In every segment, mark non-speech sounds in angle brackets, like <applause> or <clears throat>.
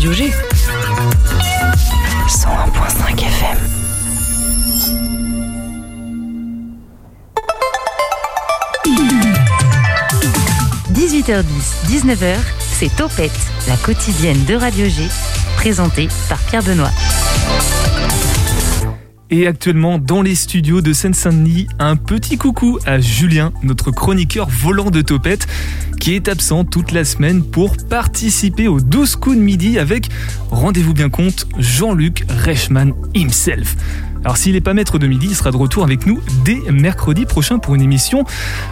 Radio G. 101.5 FM. 18h10, 19h, c'est Topette, la quotidienne de Radio G, présentée par Pierre Benoît. Et actuellement, dans les studios de Seine-Saint-Denis, un petit coucou à Julien, notre chroniqueur volant de Topette, qui est absent toute la semaine pour participer aux 12 coups de midi avec, rendez-vous bien compte, Jean-Luc Reichmann himself. Alors s'il n'est pas maître de midi, il sera de retour avec nous dès mercredi prochain pour une émission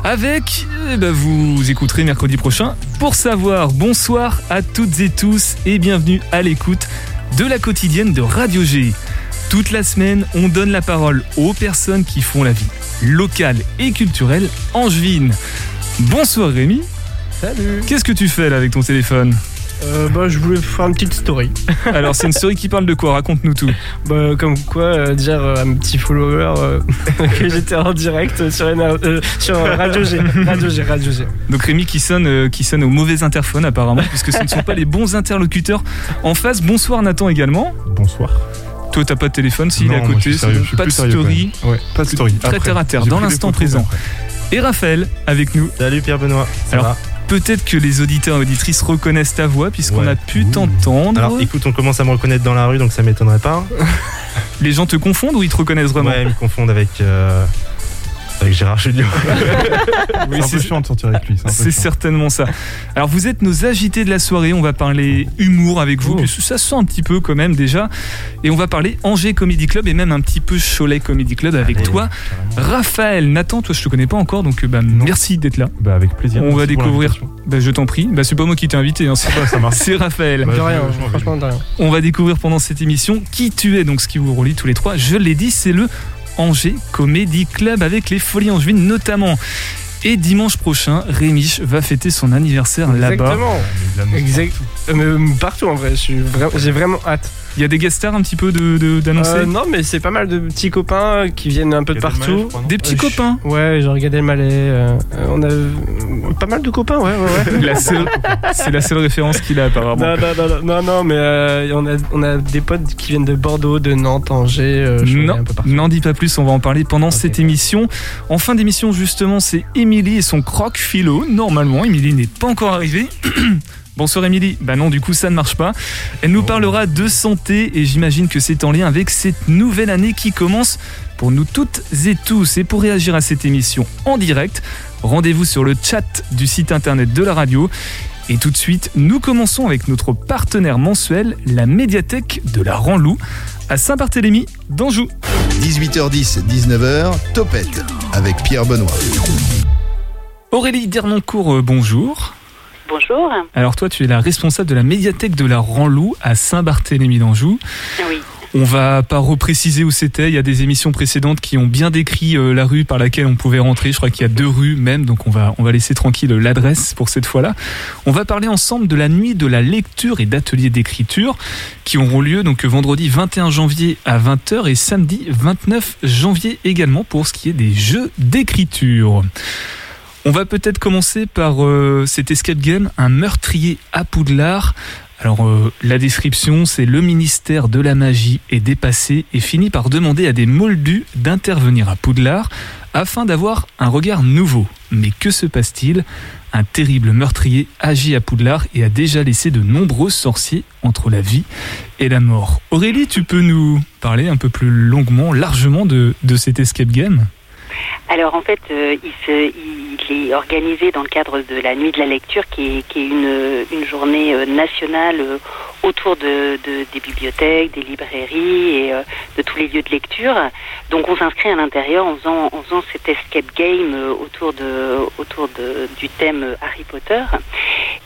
avec, eh ben, vous écouterez mercredi prochain pour savoir. Bonsoir à toutes et tous et bienvenue à l'écoute de la quotidienne de Radio G. Toute la semaine, on donne la parole aux personnes qui font la vie locale et culturelle angevine. Bonsoir Rémi. Salut. Qu'est-ce que tu fais là avec ton téléphone Euh, bah, je voulais faire une petite story. <laughs> Alors c'est une story qui parle de quoi? Raconte-nous tout. Bah, comme quoi, euh, dire euh, à mes petits followers euh, <laughs> que j'étais en direct sur, euh, Radio G. Radio G, Radio G. Donc Rémi qui sonne, euh, qui sonne au mauvais interphone apparemment, puisque ce ne sont pas les bons interlocuteurs en face. Bonsoir Nathan également. Bonsoir. Toi t'as pas de téléphone, s'il est à côté, c'est pas de story. Ouais, pas de story. Très Après, terre à terre, dans l'instant présent. Et Raphaël avec nous. Salut Pierre Benoît. Ça Alors, Peut-être que les auditeurs et auditrices reconnaissent ta voix puisqu'on Ouais. a pu t'entendre. Alors écoute, on commence à me reconnaître dans la rue, donc ça m'étonnerait pas. <laughs> Les gens te confondent ou ils te reconnaissent vraiment Ouais, ils me confondent avec, euh, avec Gérard Jugnot. <laughs> Oui, C'est un c'est- peu chiant de sortir avec lui. C'est certainement ça. Alors vous êtes nos agités de la soirée, on va parler humour avec vous, Oh. puisque ça se sent un petit peu quand même déjà. Et on va parler Angers Comedy Club et même un petit peu Cholet Comedy Club avec Allez, toi. Raphaël, Nathan, toi je te connais pas encore, donc euh, bah, merci d'être là. Bah, avec plaisir. On va Merci découvrir, bah, je t'en prie, bah, c'est pas moi qui t'ai invité, hein, c'est ça marche. <laughs> c'est Raphaël. Bah, de rien, franchement, de rien. On va découvrir pendant cette émission qui tu es, donc ce qui vous relie tous les trois. Je l'ai dit, c'est le Angers Comedy Club avec les Folies Angevines notamment. Et dimanche prochain, Rémiche va fêter son anniversaire là-bas. Exactement. Exact. Euh, mais partout en vrai, je vra- j'ai vraiment hâte. Il y a des guest stars un petit peu de- de- d'annoncer Euh, non, mais c'est pas mal de petits copains qui viennent un peu de partout. je crois, Des petits Euh, je- copains. Ouais, genre Gad Elmaleh. euh, euh, on a euh, pas mal de copains, ouais, ouais, ouais. <laughs> Seule- C'est la seule référence qu'il a apparemment. Non, non, non, non, non, non, mais euh, on, a, on a des potes qui viennent de Bordeaux, de Nantes, Angers, euh, je Non, n'en dis pas plus, on va en parler pendant cette émission. En fin d'émission, justement, c'est Émilie et son croque philo. Normalement, Émilie n'est pas encore arrivée. <clears throat> Bonsoir Émilie. Bah non, du coup, ça ne marche pas. Elle nous Oh. parlera de santé et j'imagine que c'est en lien avec cette nouvelle année qui commence pour nous toutes et tous. Et pour réagir à cette émission en direct, rendez-vous sur le chat du site internet de la radio. Et tout de suite, nous commençons avec notre partenaire mensuel, la médiathèque de la Ranlou, à Saint-Barthélemy, d'Anjou. 18h10, 19h, Topette avec Pierre Benoît. Aurélie Dernoncourt, euh, bonjour. Bonjour. Alors toi, tu es la responsable de la médiathèque de la Ranlou à Saint-Barthélemy d'Anjou. Oui. On va pas repréciser où c'était. Il y a des émissions précédentes qui ont bien décrit euh, la rue par laquelle on pouvait rentrer. Je crois qu'il y a deux rues même, donc on va on va laisser tranquille l'adresse pour cette fois-là. On va parler ensemble de la nuit de la lecture et d'ateliers d'écriture qui auront lieu donc vendredi 21 janvier à 20h et samedi 29 janvier également pour ce qui est des jeux d'écriture. On va peut-être commencer par euh, cet escape game, un meurtrier à Poudlard. Alors euh, la description, c'est le ministère de la magie est dépassé et finit par demander à des moldus d'intervenir à Poudlard afin d'avoir un regard nouveau. Mais que se passe-t-il? Un terrible meurtrier agit à Poudlard et a déjà laissé de nombreux sorciers entre la vie et la mort. Aurélie, tu peux nous parler un peu plus longuement, largement de, de cet escape game? Alors en fait, euh, il, est organisé dans le cadre de la Nuit de la lecture, qui est, une, journée euh, nationale euh, autour de, de- des bibliothèques, des librairies et de tous les lieux de lecture. Donc on s'inscrit à l'intérieur en faisant, en cet escape game autour, de, autour du thème Harry Potter.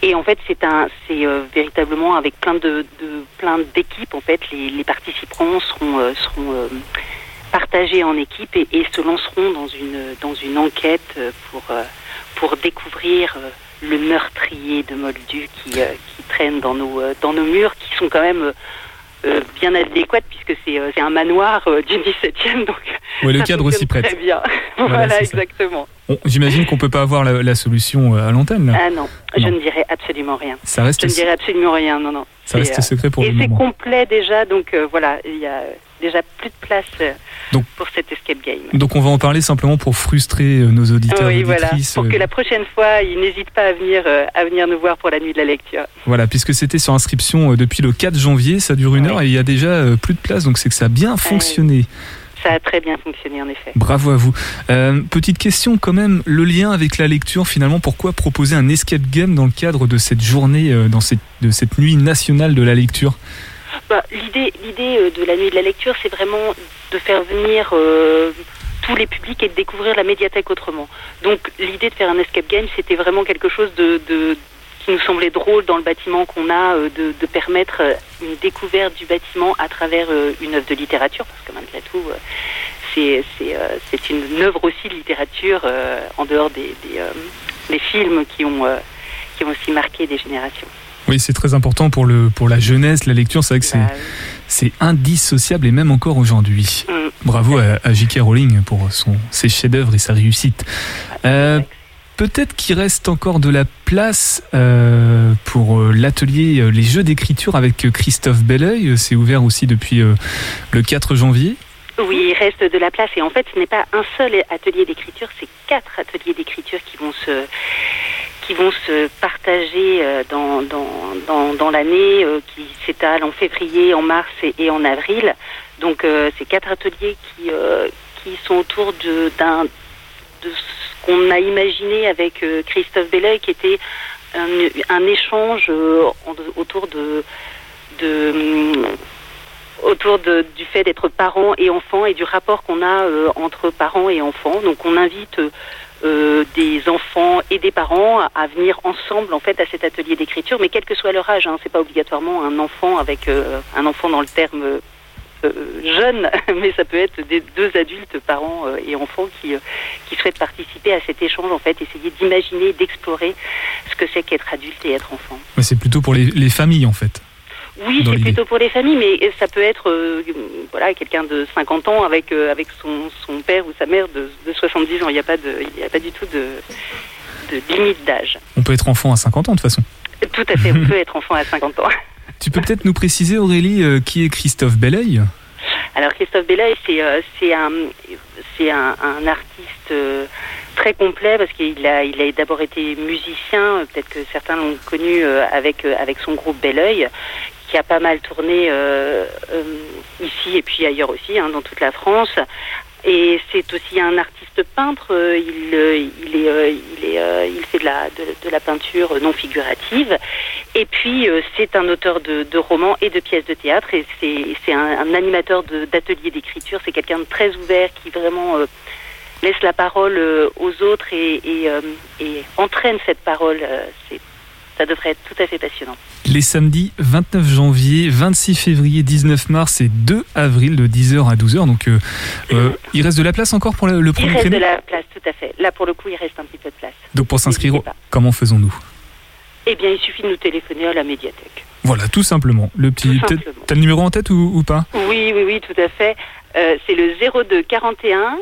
Et en fait, c'est véritablement avec plein de, plein d'équipes. En fait, les, les participants seront, seront partagés en équipe et, et se lanceront dans une, dans une enquête euh, pour, euh, pour découvrir euh, le meurtrier de Moldu qui, qui traîne dans nos, dans nos murs, qui sont quand même bien adéquates puisque c'est c'est un manoir du 17e. Donc Ouais, le cadre s'y prête. Très bien. Voilà, <laughs> c'est exactement. J'imagine qu'on peut pas avoir la, la solution à l'antenne. Ah non, je ne dirai absolument rien. Ça Je reste, ne dirai absolument rien, non, non. ça reste c'est, secret pour Et le c'est moment. complet déjà, donc euh, voilà, il y a déjà plus de place euh, Donc- pour cet escape game. Donc on va en parler simplement pour frustrer euh, nos auditeurs et oui, voilà. Pour euh, que la prochaine fois, ils n'hésitent pas à venir, à venir nous voir pour la nuit de la lecture. Voilà, puisque c'était sur inscription depuis le 4 janvier, ça dure une Oui. heure et il y a déjà plus de place, donc c'est que ça a bien fonctionné. Ça a très bien fonctionné, en effet. Bravo à vous. Euh, petite question quand même, le lien avec la lecture finalement, pourquoi proposer un escape game dans le cadre de cette journée, dans cette, de cette nuit nationale de la lecture? Bah, l'idée, euh, de la nuit de la lecture, c'est vraiment de faire venir euh, tous les publics et de découvrir la médiathèque autrement. Donc, l'idée de faire un escape game, c'était vraiment quelque chose de, qui nous semblait drôle dans le bâtiment qu'on a, euh, de, permettre une découverte du bâtiment à travers une œuvre de littérature, parce que malgré tout, c'est, une œuvre aussi de littérature en dehors des, des, films qui ont, qui ont aussi marqué des générations. Oui, c'est très important pour, le, pour la jeunesse, la lecture, c'est vrai que c'est, Bah, c'est indissociable et même encore aujourd'hui. hum, Bravo à, à J.K. Rowling pour son, ses chefs-d'œuvre et sa réussite. Euh, Peut-être qu'il reste encore de la place euh, pour euh, l'atelier Les Jeux d'écriture avec Christophe Belleuil. C'est ouvert aussi depuis euh, le 4 janvier. Oui, il reste de la place et en fait, ce n'est pas un seul atelier d'écriture, c'est quatre ateliers d'écriture qui vont se qui vont se partager euh, dans, dans, dans, dans l'année, euh, qui s'étalent en février, en mars et, en avril. Donc, euh, c'est quatre ateliers qui, euh, qui sont autour de, d'un, de ce qu'on a imaginé avec Christophe Belleuil, qui était un, un échange autour de, de hum, autour du fait d'être parent et enfant et du rapport qu'on a euh, entre parents et enfants. Donc on invite euh, des enfants et des parents à, venir ensemble en fait à cet atelier d'écriture, mais quel que soit leur âge, hein, c'est pas obligatoirement un enfant avec euh, un enfant dans le terme jeune, <laughs> mais ça peut être des deux adultes, parents et enfants qui, qui souhaitent participer à cet échange en fait, essayer d'imaginer, d'explorer ce que c'est qu'être adulte et être enfant. C'est plutôt pour les familles en fait. Oui, c'est plutôt pour les familles, mais ça peut être euh, voilà quelqu'un de 50 ans avec euh, avec son, son père ou sa mère de, de 70 ans. Il n'y a pas de il y a pas du tout de, de limite d'âge. On peut être enfant à 50 ans de toute façon. Tout à fait, on <laughs> peut être enfant à 50 ans. Tu peux peut-être nous préciser Aurélie euh, qui est Christophe Belleuil? Alors Christophe Belleuil, c'est euh, un c'est un, un artiste euh, très complet parce qu'il a il a d'abord été musicien. Peut-être que certains l'ont connu avec avec son groupe Belleuil, qui a pas mal tourné euh, euh, ici et puis ailleurs aussi, hein, dans toute la France. Et c'est aussi un artiste peintre. Il, fait de la, peinture non figurative. Et puis, euh, c'est un auteur de, romans et de pièces de théâtre. Et c'est un, animateur d'ateliers d'écriture. C'est quelqu'un de très ouvert qui vraiment laisse la parole aux autres et, entraîne cette parole. Ça devrait être tout à fait passionnant. Les samedis 29 janvier, 26 février, 19 mars et 2 avril de 10h à 12h. Donc euh, euh, il reste de la place encore pour le, le Il premier reste de créneau la place, tout à fait. Là, pour le coup, il reste un petit peu de place. Donc pour s'inscrire, comment faisons-nous? Eh bien, il suffit de nous téléphoner à la médiathèque. Voilà, tout simplement. Le petit, t'as le numéro en tête ou, ou pas? Oui, oui, oui, tout à fait. Euh, c'est le 02 41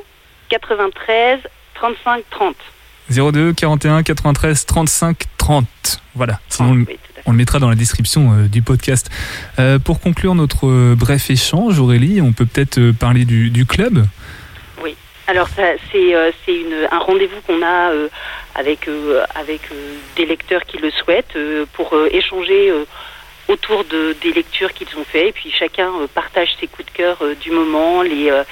93 35 30. 02 41 93 35 30. Voilà. Sinon, Oui, on le mettra dans la description euh, du podcast. Euh, pour conclure notre euh, bref échange, Aurélie, on peut peut-être parler du, du club. Alors, ça, c'est un rendez-vous qu'on a avec, avec des lecteurs qui le souhaitent pour échanger autour de, des lectures qu'ils ont fait. Et puis, chacun euh, partage ses coups de cœur euh, du moment, les, euh,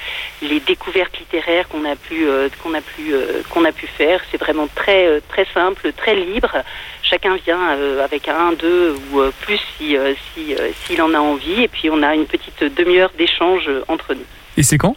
les découvertes littéraires qu'on a pu, qu'on a pu, qu'on a pu faire. C'est vraiment très, très simple, très libre. Chacun vient avec un, deux ou plus si, euh, si, s'il en a envie. Et puis, on a une petite demi-heure d'échange entre nous. Et c'est quand?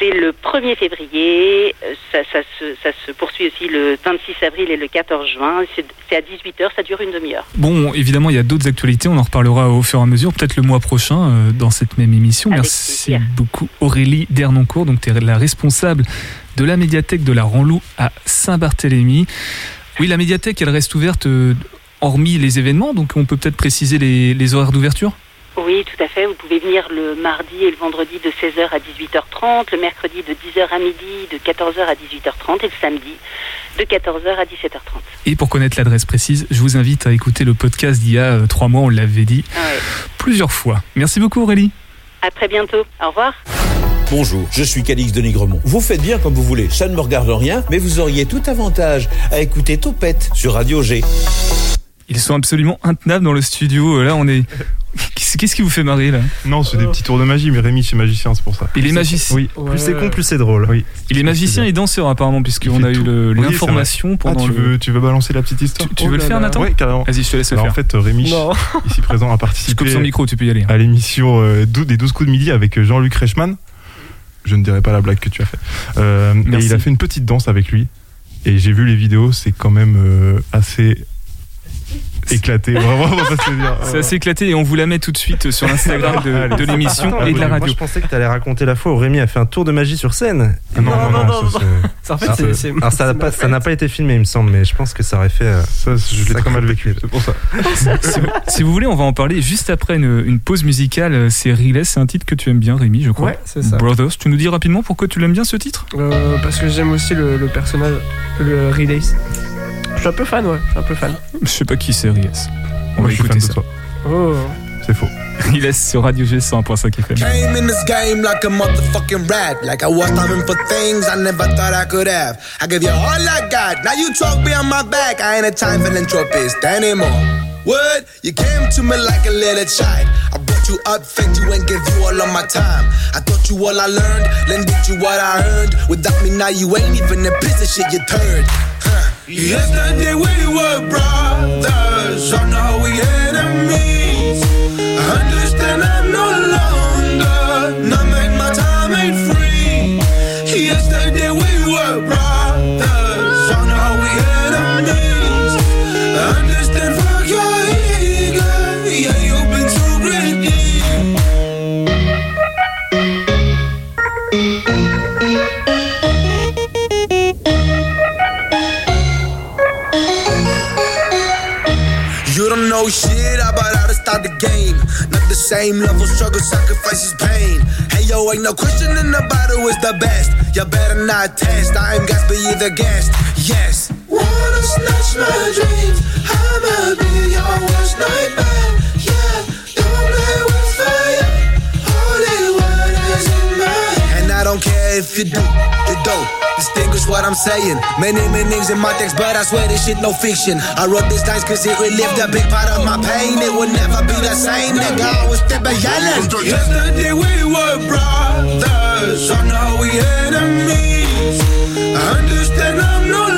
C'est le 1er février, euh, ça, ça, se, ça se poursuit aussi le 26 avril et le 14 juin. C'est c'est à 18h, ça dure une demi-heure. Bon, évidemment, il y a d'autres actualités. On en reparlera au fur et à mesure, peut-être le mois prochain, euh, dans cette même émission. Avec Merci plaisir. beaucoup, Aurélie Dernoncourt. Donc, tu es la responsable de la médiathèque de la Ranlou à Saint-Barthélemy. Oui, la médiathèque, elle reste ouverte, euh, hormis les événements. Donc, on peut peut-être préciser les, les horaires d'ouverture? Oui, tout à fait. Vous pouvez venir le mardi et le vendredi de 16h à 18h30, le mercredi de 10h à midi, de 14h à 18h30 et le samedi de 14h à 17h30. Et pour connaître l'adresse précise, je vous invite à écouter le podcast d'il y a euh, trois mois, on l'avait dit Ah ouais. plusieurs fois. Merci beaucoup Aurélie. À très bientôt. Au revoir. Bonjour, je suis Calix de Nigremont. Vous faites bien comme vous voulez, ça ne me regarde rien, mais vous auriez tout avantage à écouter Topette sur Radio G. Ils sont absolument intenables dans le studio. Euh, Là, on est. Qu'est-ce qu'est-ce qui vous fait marrer là? Non, c'est des petits tours de magie, mais Rémi, c'est magicien, c'est pour ça. Il est magicien. Oui, Ouais. plus c'est con, plus c'est drôle. Oui. Il est magicien et danseur apparemment, puisqu'on a eu le- Oui, l'information Ah, pendant tu le. veux, tu veux balancer la petite histoire Tu, tu Oh veux le là faire, là. Nathan? Oui, carrément. Vas-y, je te laisse le Alors en faire. fait, Rémi, Non. <laughs> ici présent, a <laughs> Je coupe participé son micro, tu peux y aller. à l'émission euh, des 12 coups de midi avec Jean-Luc Reichmann. Je ne dirai pas la blague que tu as fait. Euh, et il a fait une petite danse avec lui. Et j'ai vu les vidéos, c'est quand même euh, assez éclaté. Vraiment. <laughs> C'est assez éclaté et on vous la met tout de suite sur l'Instagram de, l'émission et de la moi, radio. je pensais que tu allais raconter la fois où Rémi a fait un tour de magie sur scène. Ah non, non, non, ça, Ça, ça n'a pas, été filmé, il me semble, mais je pense que ça aurait fait. euh, Ça, je l'ai très mal vécu. C'est pour ça. si, vous, si vous voulez, on va en parler juste après une, une pause musicale. C'est Relay, c'est un titre que tu aimes bien, Rémi, je crois. Ouais, c'est ça. Brothers, tu nous dis rapidement pourquoi tu l'aimes bien ce titre? Euh, parce que j'aime aussi le, le personnage, le Relay. Je suis un peu fan, ouais. Je suis un peu fan. Je sais pas qui c'est Relay. On Moi, va je suis écouter fan de ça. toi. Oh. C'est faux. <laughs> Relay sur Radio G 100.5 FM. Came in this game like a motherfucking rat. Like I was timing for things I never thought I could have. I give you all I got. Now you talk behind my back. I ain't a time philanthropist anymore. What? You came to me like a little child. I brought you up, fed you, and gave you all of my time. I taught you all I learned, lended you what I earned. Without me now, you ain't even a piece of shit, you turd. Huh. Yesterday we were brothers, oh no, we enemies. Understand same level, struggle, sacrifices, pain. Hey yo, ain't no question in the battle is the best. You better not test. I am gas, but you the guest. Yes. Wanna snatch my dreams? I'ma be your worst nightmare. Yeah, don't play with fire. Holy waters in my hand. And I don't care if you do, you don't. Distinguish what I'm saying. Many, many names in my text, but I swear this shit no fiction. I wrote this lines cause it relived a big part of my pain. It will never be the same, nigga. I was still yelling. Yesterday we were brothers, oh no, we enemies. I understand I'm no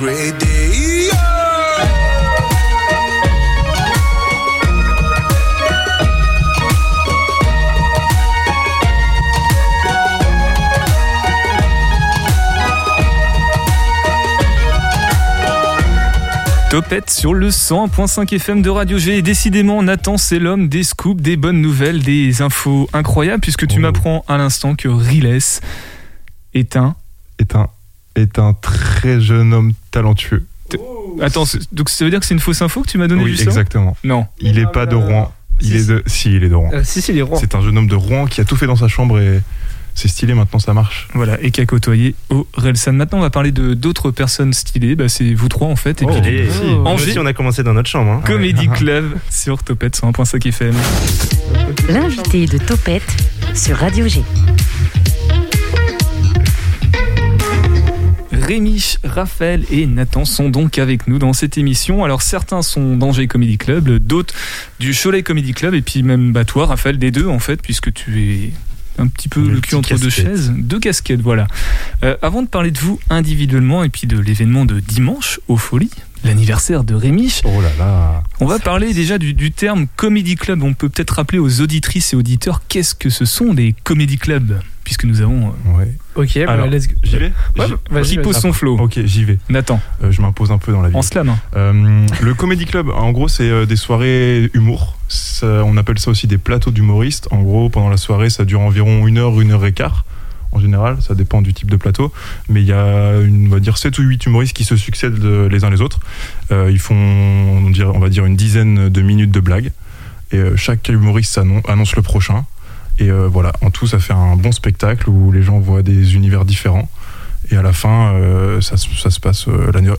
greedy. Yeah. Topette sur le 100.5 FM de Radio G. Et décidément, Nathan, c'est l'homme des scoops, des bonnes nouvelles, des infos incroyables, puisque tu Oh. m'apprends à l'instant que Riles est un. Est un, est un très jeune homme talentueux. Attends, c'est- donc ça veut dire que c'est une fausse info que tu m'as donnée Oui, juste exactement. Non. Il est pas de Rouen. Il Si, est de. Si, il est de Rouen. Euh, si, si, les rois. C'est un jeune homme de Rouen qui a tout fait dans sa chambre et c'est stylé maintenant, ça marche. Voilà, et qui a côtoyé au Relsan. Maintenant, on va parler de d'autres personnes stylées. Bah, c'est vous trois en fait. Et puis Oh. Angers. aussi, on a commencé dans notre chambre. hein. Comedy Ouais. Club <laughs> sur Topette 101.5 FM. L'invité de Topette sur Radio G. Rémi, Raphaël et Nathan sont donc avec nous dans cette émission. Alors certains sont d'Angers Comedy Club, d'autres du Cholet Comedy Club et puis même bah, toi Raphaël des deux en fait puisque tu es un petit peu le cul entre deux chaises, deux casquettes voilà. Euh, avant de parler de vous individuellement et puis de l'événement de dimanche aux Folies, l'anniversaire de Rémi, Oh là là. on va parler déjà du, du terme Comedy Club. On peut peut-être rappeler aux auditrices et auditeurs qu'est-ce que ce sont les Comedy Clubs puisque nous avons euh, Ouais. Ok, bah, Alors, let's go. J'y vais Ouais, J'y- pose son flow. Ok, j'y vais. Nathan, Euh, je m'impose un peu dans la vie. en slam. Euh, le Comedy Club, en gros, c'est des soirées humour. Ça- on appelle ça aussi des plateaux d'humoristes. En gros, pendant la soirée, ça dure environ une heure, une heure et quart. En général, ça dépend du type de plateau. Mais il y a, une, on va dire, 7 ou 8 humoristes qui se succèdent les uns les autres. Euh, ils font, on, va dire, une dizaine de minutes de blagues. Et euh, chaque humoriste annonce le prochain. Et euh, voilà, en tout, ça fait un bon spectacle où les gens voient des univers différents. Et à la fin, ça, se- passe,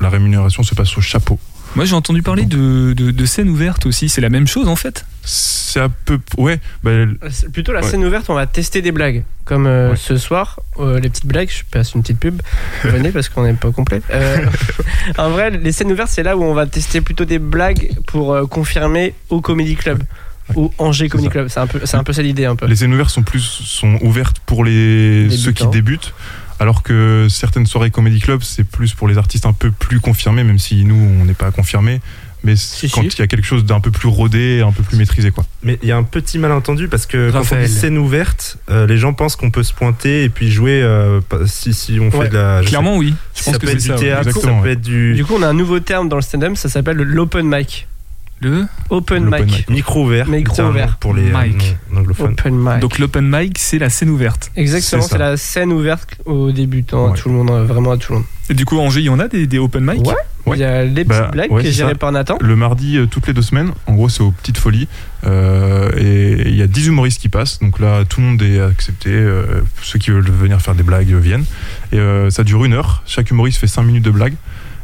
la rémunération se passe au chapeau. Moi j'ai entendu parler de, de, de scènes ouvertes aussi, c'est la même chose en fait C'est un peu. Ouais, bah, C'est Plutôt la Ouais. scène ouverte, on va tester des blagues. Comme euh, Ouais. ce soir, euh, les petites blagues, je passe une petite pub. <laughs> Venez parce qu'on n'est pas complet. Euh, <laughs> en vrai, les scènes ouvertes, c'est là où on va tester plutôt des blagues pour euh, confirmer au Comedy Club. Ou Angers Comedy. Club. C'est un peu, c'est un peu ça l'idée un peu. les scènes ouvertes sont plus sont ouvertes pour les ceux qui débutent, alors que certaines soirées comédie club c'est plus pour les artistes un peu plus confirmés, même si nous on n'est pas confirmés. Mais Si, quand si. il y a quelque chose d'un peu plus rodé, un peu plus maîtrisé, quoi. Mais il y a un petit malentendu parce que quand on dit scène ouverte, euh, les gens pensent qu'on peut se pointer et puis jouer euh, si, si on fait de la. sais- Clairement oui, je pense ça que peut c'est être du théâtre, ça peut ouais. être du Du coup, on a un nouveau terme dans le stand-up, ça s'appelle l'open mic. Le Open mic. mic. micro ouvert. Micro ouvert. Pour les euh, Mic. anglophones. Open mic. Donc l'open mic c'est la scène ouverte. Exactement, c'est la scène ouverte aux débutants, à tout le monde, vraiment à tout le monde. Et du coup Angers il y en a des, des open mic? Ouais. Ouais. Il y a les petites Bah, blagues ouais, qui est ça. par Nathan. Le mardi, euh, toutes les deux semaines, en gros, c'est aux petites folies. Euh, et il y a 10 humoristes qui passent. Donc là, tout le monde est accepté. euh, ceux qui veulent venir faire des blagues viennent. Et euh, ça dure une heure. Chaque humoriste fait 5 minutes de blagues.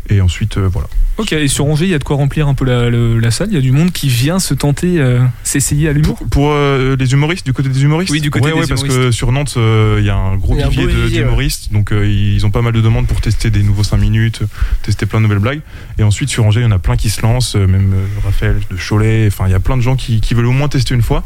Et ensuite, euh, voilà. Ok, et sur Angers il y a de quoi remplir un peu la, le- la salle, il y a du monde qui vient se tenter, euh, s'essayer à l'humour. Pour, pour, euh, les humoristes, du côté des humoristes Oui, du côté Ouais, des ouais, parce humoristes. que sur Nantes, euh, il y a un gros a vivier ouais. d'humoristes. Donc euh, ils ont pas mal de demandes pour tester des nouveaux 5 minutes, tester plein de nouvelles blagues. Et ensuite, sur Angers, il y en a plein qui se lancent, même euh, Raphaël de Cholet. Enfin, il y a plein de gens qui, qui veulent au moins tester une fois.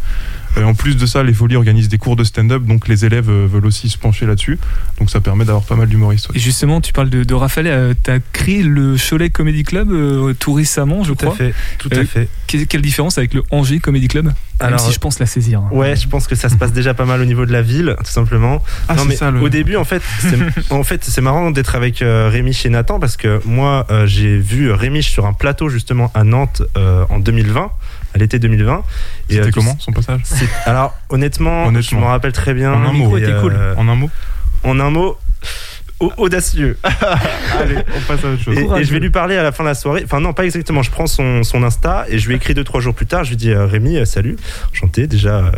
Et en plus de ça, les folies organisent des cours de stand-up, donc les élèves euh, veulent aussi se pencher là-dessus. Donc ça permet d'avoir pas mal d'humoristes. ouais. Et justement, tu parles de, de Raphaël, euh, t'as créé le Cholet Comedy Club euh, tout récemment, je Tout à crois. fait. Tout Euh, à fait. Que- Quelle différence avec le Angers Comedy Club? Même Alors, si je pense la saisir. hein. Ouais, je pense que ça se passe déjà pas mal au niveau de la ville, tout simplement. Ah, non mais ça, le- au début en fait c'est <laughs> en fait c'est marrant d'être avec euh, Rémi chez Nathan parce que moi euh, j'ai vu Rémi sur un plateau justement à Nantes euh, en 2020 à l'été 2020 et C'était euh, comment son passage alors honnêtement, je Honnêtement. me rappelle très bien En un mot, était cool. euh, En un mot en un mot au- audacieux <laughs> Allez, on passe à autre chose. et, et je vais lui parler à la fin de la soirée. Enfin, non, pas exactement. Je prends son, son Insta et je lui écris deux, trois jours plus tard. Je lui dis euh, Rémi, salut, enchanté, déjà.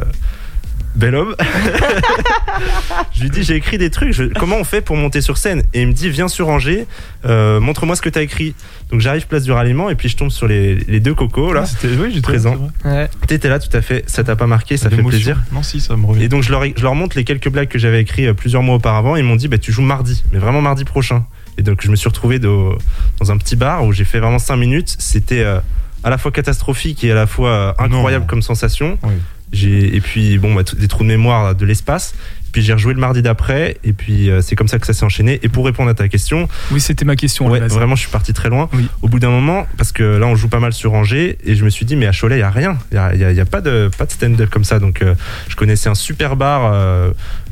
Bel homme. <laughs> je lui dis j'ai écrit des trucs. je- comment on fait pour monter sur scène? Et il me dit viens sur Angers, euh, montre-moi ce que tu as écrit. Donc j'arrive place du ralliement et puis je tombe sur les, les deux cocos là. Ah, c'était- oui, j'étais Présent. Ouais. T'étais là tout à fait. Ça t'a pas marqué, ça fait plaisir. Non, si, ça me revient. Et donc je leur, je leur montre les quelques blagues que j'avais écrites euh, plusieurs mois auparavant. Ils m'ont dit bah, tu joues mardi, mais vraiment mardi prochain. Et donc je me suis retrouvé de- dans un petit bar où j'ai fait vraiment 5 minutes. C'était euh, à la fois catastrophique et à la fois euh, incroyable Non. comme sensation. Oui. J'ai et puis bon bah, des trous de mémoire là, de l'espace. Puis j'ai rejoué le mardi d'après et puis euh, c'est comme ça que ça s'est enchaîné. Et pour répondre à ta question, Oui, c'était ma question. ouais, vraiment je suis parti très loin. Oui. Au bout d'un moment, parce que là on joue pas mal sur Angers et je me suis dit mais à Cholet il y a rien, il y a, y a- y a pas de pas de stand-up comme ça. Donc euh, je connaissais un super bar.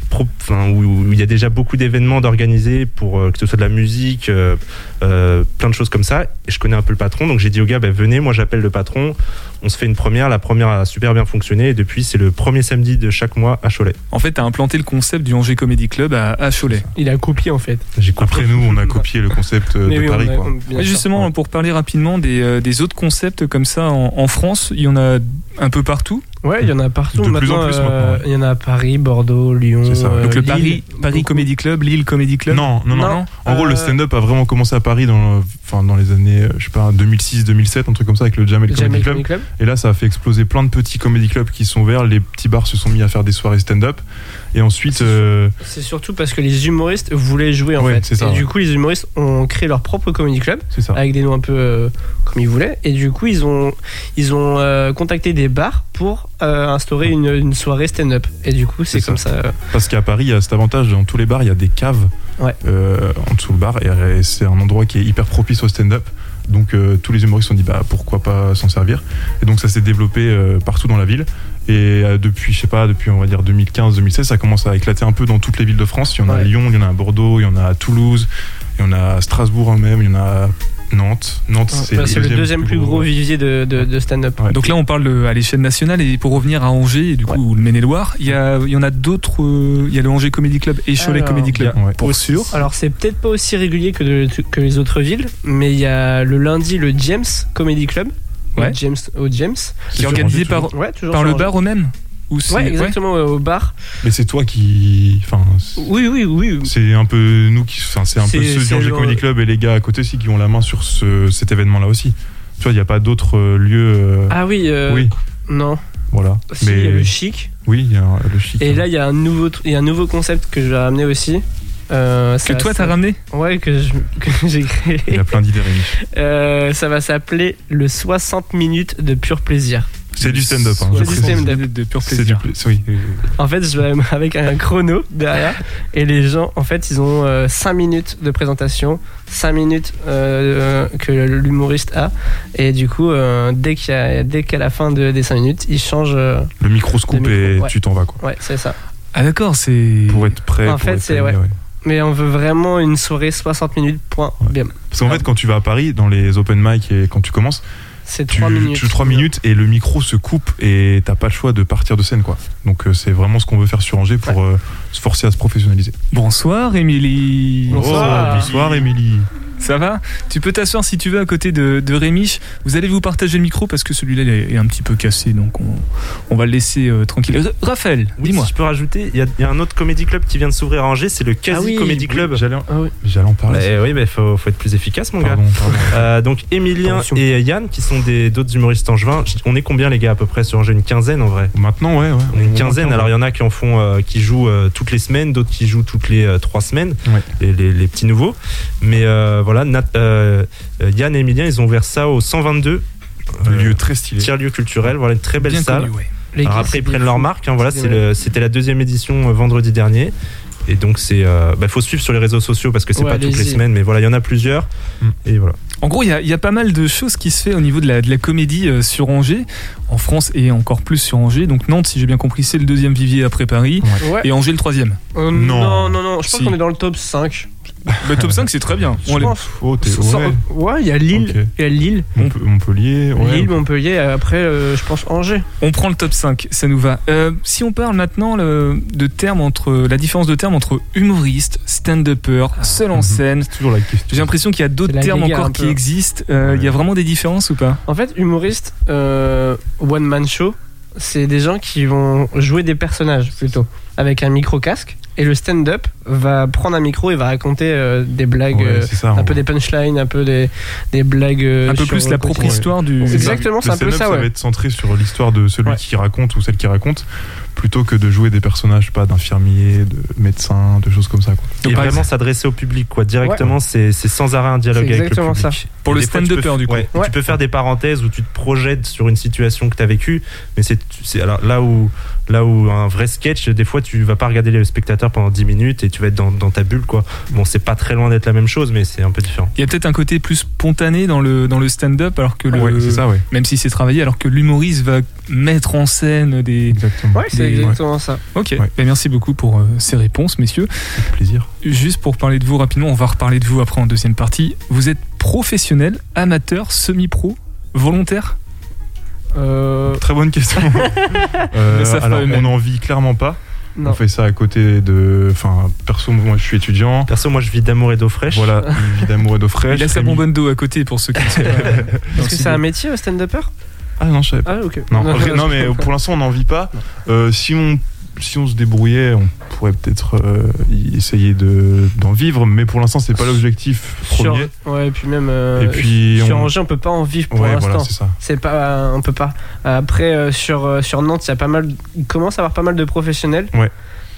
Pro- enfin, où où il y a déjà beaucoup d'événements d'organiser pour euh, que ce soit de la musique, euh, euh, plein de choses comme ça. Et je connais un peu le patron, donc j'ai dit au gars, bah, venez, moi j'appelle le patron. On se fait une première. La première a super bien fonctionné. Et depuis, c'est le premier samedi de chaque mois à Cholet. En fait, t'as implanté le concept du Angers Comedy Club à, à Cholet. Il a copié en fait. J'ai Après nous, on a <laughs> copié le concept de oui, Paris. a- quoi. on- justement, pour parler rapidement des, des autres concepts comme ça en, en France, il y en a un peu partout. Ouais, il y en a partout. De plus en plus, euh, maintenant. Il y en a à Paris, Bordeaux, Lyon. C'est ça. euh, Donc le Lille. Paris, Paris Comedy Club, Lille Comedy Club. Non, non, non, Non. En gros, le Euh, stand-up a vraiment commencé à Paris dans, enfin, dans les années, euh, je sais pas, 2006-2007, un truc comme ça, avec le Jamel Comedy Jamel Club. Comedy Club. Et là, ça a fait exploser plein de petits comedy clubs qui sont ouverts. Les petits bars se sont mis à faire des soirées stand-up. Et ensuite, euh, C'est surtout parce que les humoristes voulaient jouer en Ouais, fait. ça, et ouais. du coup, les humoristes ont créé leur propre comedy club avec des noms un peu euh, comme ils voulaient. Et du coup, ils ont, ils ont euh, contacté des bars pour euh, instaurer une, une soirée stand-up. Et du coup, c'est comme ça. Parce qu'à Paris, il y a cet avantage, dans tous les bars, il y a des caves Ouais. en dessous le bar. Et, et c'est un endroit qui est hyper propice au stand-up. Donc euh, tous les humoristes se sont dit, bah, pourquoi pas s'en servir. Et donc ça s'est développé euh, partout dans la ville. Et euh, depuis, je sais pas, depuis on va dire 2015-2016, ça commence à éclater un peu dans toutes les villes de France. Il y en a à. Lyon, il y en a à Bordeaux, il y en a à Toulouse, il y en a à Strasbourg même, il y en a à Nantes. Nantes, c'est le deuxième plus gros vivier de, de, de stand-up. Ouais. Donc là, on parle de- à l'échelle nationale et pour revenir à Angers, et du coup, Ouais. ou le Maine-et-Loire, il y, a- il y en a d'autres. euh, Il y a le Angers Comedy Club et Cholet Alors, Comedy Club, ouais. pour sûr. Alors, c'est peut-être pas aussi régulier que, de- que les autres villes, mais il y a le lundi le James Comedy Club. Au Ouais. James, au James. Qui est organisé par, Ouais, toujours par sur le bar au même Ou c'est- Ouais, exactement, ouais, au bar. Mais c'est toi qui. Enfin, Oui, oui, oui. c'est un peu nous qui. Enfin, c'est un peu ceux du Angers le- Comedy Club et les gars à côté aussi qui ont la main sur ce, cet événement-là aussi. Tu vois, il n'y a pas d'autres euh, lieux. euh, Ah oui, euh, oui, non. voilà. Si, il y a le chic. oui, il y a le chic. Et là, il y a un nouveau, il y a un nouveau concept que je vais ramener aussi. Euh, Que ça- toi, t'as ramené Ouais, <laughs> que j'ai créé. il y a plein d'idées Rémi. Euh, ça va s'appeler le 60 minutes de pur plaisir. C'est du stand-up. Hein, C'est du stand-up. de, pur C'est du plaisir. pla- oui. En fait, je vais <laughs> avec un chrono derrière. Et les gens, en fait, ils ont 5 minutes de présentation, 5 minutes euh, que l'humoriste a. Et du coup, euh, dès qu'il y a- dès qu'à la fin de- des 5 minutes, il change. euh, Le micro se coupe et ouais. tu t'en vas quoi. ouais, c'est ça. Ah d'accord, c'est. Pour être prêt. En pour fait, être c'est- ouais. Mais on veut vraiment une soirée 60 minutes, point. Ouais. Bien. Parce qu'en fait, quand tu vas à Paris, dans les open mic et quand tu commences, C'est tu 3 minutes. tu joues 3 minutes et le micro se coupe et t'as pas le choix de partir de scène quoi. Donc euh, c'est vraiment ce qu'on veut faire sur Angers pour euh, se forcer à se professionnaliser. Bonsoir, Émilie. Bonsoir. Oh, bonsoir Émilie. Ça va Tu peux t'asseoir si tu veux à côté de, de Rémi. Vous allez vous partager le micro parce que celui-là il est, est un petit peu cassé, donc on, on va le laisser euh, tranquille. R- Raphaël, Oui, dis-moi. si je peux rajouter, il y, a- il y a un autre comédie club qui vient de s'ouvrir à Angers, c'est le Quasi Ah oui, Comedy Club. J'allais en, Ah oui. j'allais en parler. Mais oui, mais faut, faut être plus efficace, mon gars. Pardon. Euh, donc Emilien Attention. et Yann, qui sont des d'autres humoristes angevins. On est combien les gars à peu près sur Angers? Une quinzaine en vrai? Maintenant ouais ouais. On est une quinzaine. Alors il y en a qui en font, euh, qui jouent euh, toutes les semaines, d'autres qui jouent toutes les euh, trois semaines, Ouais. les, les- les petits nouveaux. Mais euh, voilà, Nat- euh, euh, Yann et Emilien, ils ont ouvert ça au 122. Un euh, lieu très stylé. tiers lieu culturel, voilà une très belle Bien salle. connu, ouais. Les Alors gars, après ils prennent leur marque, hein, voilà, c'était la deuxième édition euh, vendredi dernier. Et donc c'est, euh, bah, faut suivre sur les réseaux sociaux parce que c'est Ouais, pas toutes les semaines, mais voilà, il y en a plusieurs. Mm. Et voilà. En gros, il y, a- il y a pas mal de choses qui se fait au niveau de la, de la comédie euh, sur Angers, en France et encore plus sur Angers. Donc Nantes, si j'ai bien compris, c'est le deuxième vivier après Paris. Ouais. Et Angers le troisième. Euh, Non. non, non, non. Je pense Si. qu'on est dans le top 5. Le top 5, c'est très bien. Je On les- pense. Oh, Sans- ouais. Ouais, il y a Lille. Ok. Il y a Lille. Mont- Montpellier. Ouais. Lille, Montpellier. Après, euh, je pense Angers. On prend le top 5, ça nous va. Euh, si on parle maintenant le- de termes entre la différence de termes entre humoriste, stand-upper, seul en Mhm. scène. C'est toujours la question. J'ai l'impression qu'il y a d'autres termes encore qui existent. Euh, Il y a vraiment des différences ou pas? En fait, humoriste, euh, one man show, c'est des gens qui vont jouer des personnages plutôt, avec un micro casque. Et le stand-up va prendre un micro et va raconter euh, des blagues, Ouais, euh, ça. un peu des punchlines, un peu des, des blagues. euh, Un peu plus le la propre histoire du. Ça. Exactement, c'est Le un peu ça, ouais. va être centré sur l'histoire de celui Ouais. qui raconte ou celle qui raconte, plutôt que de jouer des personnages, pas, d'infirmiers, de médecins, de choses comme ça. Quoi. Donc, et vraiment s'adresser au public quoi directement c'est c'est sans arrêt un dialogue avec le exactement public ça. Pour Et le tu stand-upper, peux- du coup. ouais, Ouais. tu peux faire des parenthèses où tu te projettes sur une situation que tu as vécue mais c'est c'est alors là où là où un vrai sketch des fois tu vas pas regarder les spectateurs pendant 10 minutes et tu vas être dans, dans ta bulle quoi bon c'est pas très loin d'être la même chose mais c'est un peu différent Il y a peut-être un côté plus spontané dans le, dans le stand-up, alors que le. Ouais, c'est ça, ouais. Même si c'est travaillé, alors que l'humoriste va mettre en scène des. Exactement. Ouais, c'est exactement ça. Ok, Ouais. Ben, merci beaucoup pour euh, ces réponses, messieurs. Avec plaisir. Juste pour parler de vous rapidement, on va reparler de vous après en deuxième partie. Vous êtes professionnel, amateur, semi-pro, volontaire? Euh, Très bonne question. <laughs> Euh, alors, on n'en vit clairement pas. Non. On fait ça à côté de. Enfin, perso, moi je suis étudiant. perso moi je vis d'amour et d'eau fraîche Voilà, <laughs> une vie d'amour et d'eau fraîche. Il a sa Rémi- bonbonne d'eau à côté pour ceux qui ne savent pas. <laughs> Est-ce que c'est un métier, stand-upper? Ah non, je savais pas. Ah, ok. Non, <laughs> mais pour l'instant, on n'en vit pas. Euh, si on si on se débrouillait, on pourrait peut-être euh, essayer de d'en vivre, mais pour l'instant, c'est pas l'objectif Sur, premier. ouais, et puis même euh, Et puis, sur on- Angers, on peut pas en vivre pour Ouais, l'instant. voilà, c'est pas, on peut pas. Après, euh, sur, euh, sur Nantes, il y a pas mal, il commence à avoir pas mal de professionnels. Ouais.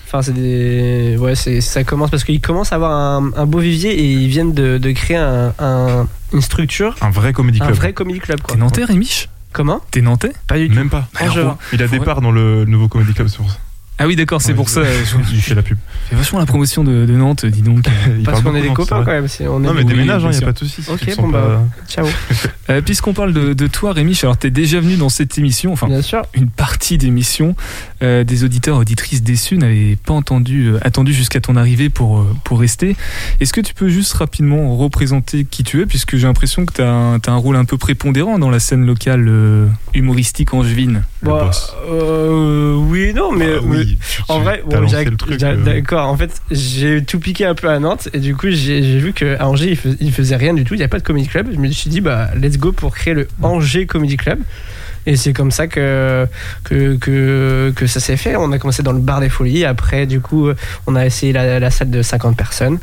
Enfin, c'est des, ouais, c'est, ça commence parce qu'ils commencent à avoir un, un beau vivier et ils viennent de, de créer un, un- une structure, Un vrai comédie un club. vrai comedy club. Quoi. T'es nantais, Rémi? Comment? T'es nantais? Pas du tout. Même pas. Angevin. Il a parts dans le nouveau comédie club, c'est pour ça. Ah oui, d'accord, c'est Ouais, pour je- ça. Je <laughs> Il fait la pub. fais vachement la promotion de, de Nantes, dis donc. <laughs> Il Parce qu'on est des Nantes, copains quand même. c'est- on est Non, mais déménage, il n'y a pas de soucis. Ok, bon pas- bah, ciao. <laughs> Euh, Puisqu'on parle de, de toi, Rémi, alors t'es déjà venu dans cette émission, enfin Bien sûr. une partie d'émission. Euh, des auditeurs auditrices déçus n'avaient pas entendu, euh, attendu jusqu'à ton arrivée pour, euh, pour rester. Est-ce que tu peux juste rapidement représenter qui tu es, puisque j'ai l'impression que tu as, un t'as un rôle un peu prépondérant dans la scène locale euh, humoristique angevine? Bah, euh, oui, non, mais, Ah mais- oui, En vrai, bon, euh, d'accord. En fait, j'ai tout piqué un peu à Nantes et du coup, j'ai vu qu'à Angers, il, fais- il faisait rien du tout. Il n'y a pas de comedy club. Je me suis dit, bah, let's go pour créer le Angers Comedy Club. Et c'est comme ça que, que, que, que ça s'est fait. On a commencé dans le bar des folies. Après, du coup, on a essayé la, la salle de 50 personnes.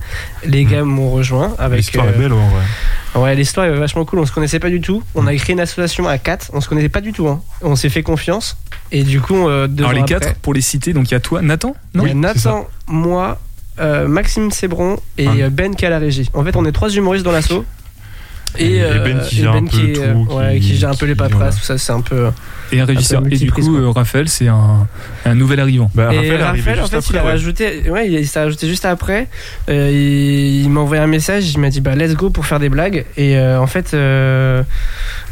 Les gars m'ont rejoint avec. L'histoire euh, est belle, en vrai. Ouais, l'histoire est vachement cool. On se connaissait pas du tout. On a créé une association à 4. On se connaissait pas du tout. hein. On s'est fait confiance. Et du coup, euh, deux Alors les après- quatre, pour les citer, donc il y a toi, Nathan Non? Il y a c'est ça. Nathan, moi, euh, Maxime Sébron et Ah. euh, Ben qui à la régie. En fait, on est trois humoristes dans l'assaut. Et- et Ben qui gère un peu est, euh, tout, ouais, qui- qui gère un peu les paperasses, voilà. tout ça, c'est un peu. Et un régisseur. Et du coup, quoi. euh, Raphaël, c'est un, un nouvel arrivant. Bah, et Raphaël Raphaël, en fait, après, il a ouais. rajouté, ouais, il, il s'est rajouté juste après. Euh, il il m'a envoyé un message, il m'a dit bah let's go pour faire des blagues. Et euh, en fait, euh,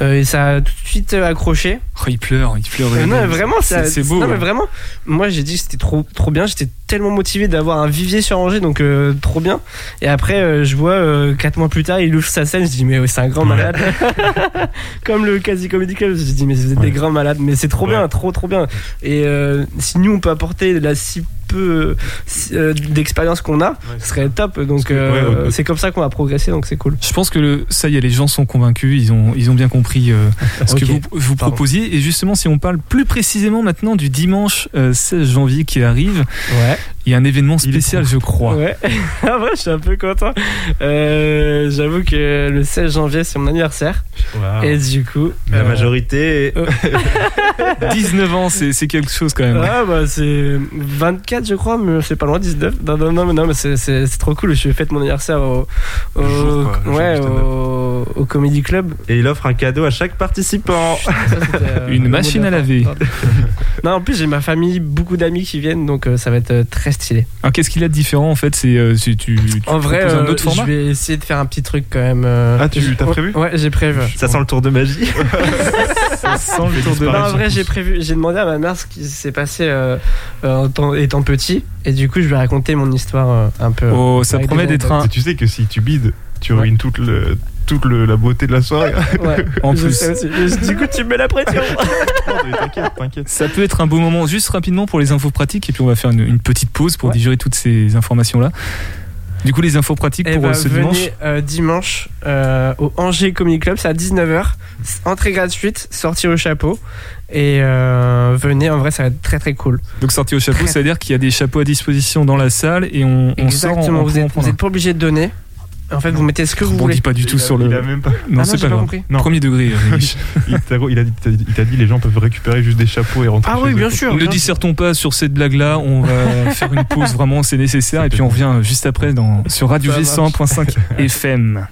euh, ça a tout de suite accroché. Oh, il pleure, il pleure. Euh, non, mais vraiment, c'est beau. Non, mais vraiment, moi j'ai dit c'était trop, trop bien. J'étais tellement motivé d'avoir un vivier sur Angers, donc euh, trop bien. Et après, euh, je vois euh, quatre mois plus tard, il ouvre sa scène. Je dis, mais c'est un grand malade. <laughs> Comme le Quasi Comedy Club. Je dis, mais vous êtes des grands malades. Mais c'est trop bien, trop, trop bien. Et euh, si nous, on peut apporter la si peu euh, d'expérience qu'on a, ce serait top. Donc, euh, ouais, ouais. c'est comme ça qu'on va progresser, donc c'est cool. Je pense que le, ça y est, les gens sont convaincus, ils ont, ils ont bien compris euh, ce que vous, vous Pardon. proposiez. Et justement, si on parle plus précisément maintenant du dimanche euh, 16 janvier qui arrive, Ouais. il y a un événement spécial, je crois. Ouais, <laughs> ah ouais, je suis un peu content. Euh, J'avoue que le 16 janvier, c'est mon anniversaire. Et du coup. La euh, majorité. 19 <laughs> ans, c'est c'est quelque chose quand même. Ah bah c'est 24 je crois mais c'est pas loin 19 non non non, mais non mais c'est- c'est c'est trop cool. Je fête mon anniversaire au, au- jour, quoi, ouais au, au comedy club. Et il offre un cadeau à chaque participant. Ça, euh, Une machine à laver. <laughs> non en plus j'ai ma famille beaucoup d'amis qui viennent donc euh, ça va être euh, très stylé. Alors qu'est-ce qu'il y a de différent en fait? C'est euh, c'est- tu, tu en vrai un autre format? je vais essayer de faire un petit truc quand même euh, Ah, tu- je- t'as prévu? Ouais j'ai prévu. Ça sent le tour de magie. <laughs> Ça sent le tour de Non, en vrai, j'ai prévu, j'ai demandé à ma mère ce qui s'est passé euh, euh, en tant- étant petit, et du coup, je lui ai raconté mon histoire euh, un peu. Oh, ça Avec promet des d'être un. Tu sais que si tu bides, tu Ouais. ruines toute, le, toute le- la beauté de la soirée. <laughs> Ouais, <laughs> En je plus. Du coup, tu me mets la pression. <laughs> t'inquiète, t'inquiète. Ça peut être un beau moment, juste rapidement pour les infos pratiques, et puis on va faire une, une petite pause pour Ouais. digérer toutes ces informations-là. Du coup, les infos pratiques Et pour bah, euh, ce venez dimanche. euh, dimanche euh, au Angers Comedy Club, c'est à 19h. Entrée gratuite, sortie au chapeau. Et euh, venez, en vrai, ça va être très très cool. Donc sorti au chapeau, Très- ça veut dire qu'il y a des chapeaux à disposition dans la salle et on, on sort. Exactement, on vous prend- on êtes, prend vous un. êtes pas obligé de donner. En fait, vous mettez ce que vous voulez. pas du tout Il a- sur le. Il a même pas. Non, Ah non, c'est pas pas compris. Non. Premier degré. <laughs> euh. Il t'a dit, dit les gens peuvent récupérer juste des chapeaux et rentrer Ah chez oui, bien sûr. ne bien sûr. dissertons pas sur cette blague-là. On va <laughs> faire une pause vraiment, c'est nécessaire. Et puis on revient juste après dans, sur Radio Ça G marche. 101.5 <laughs> FM.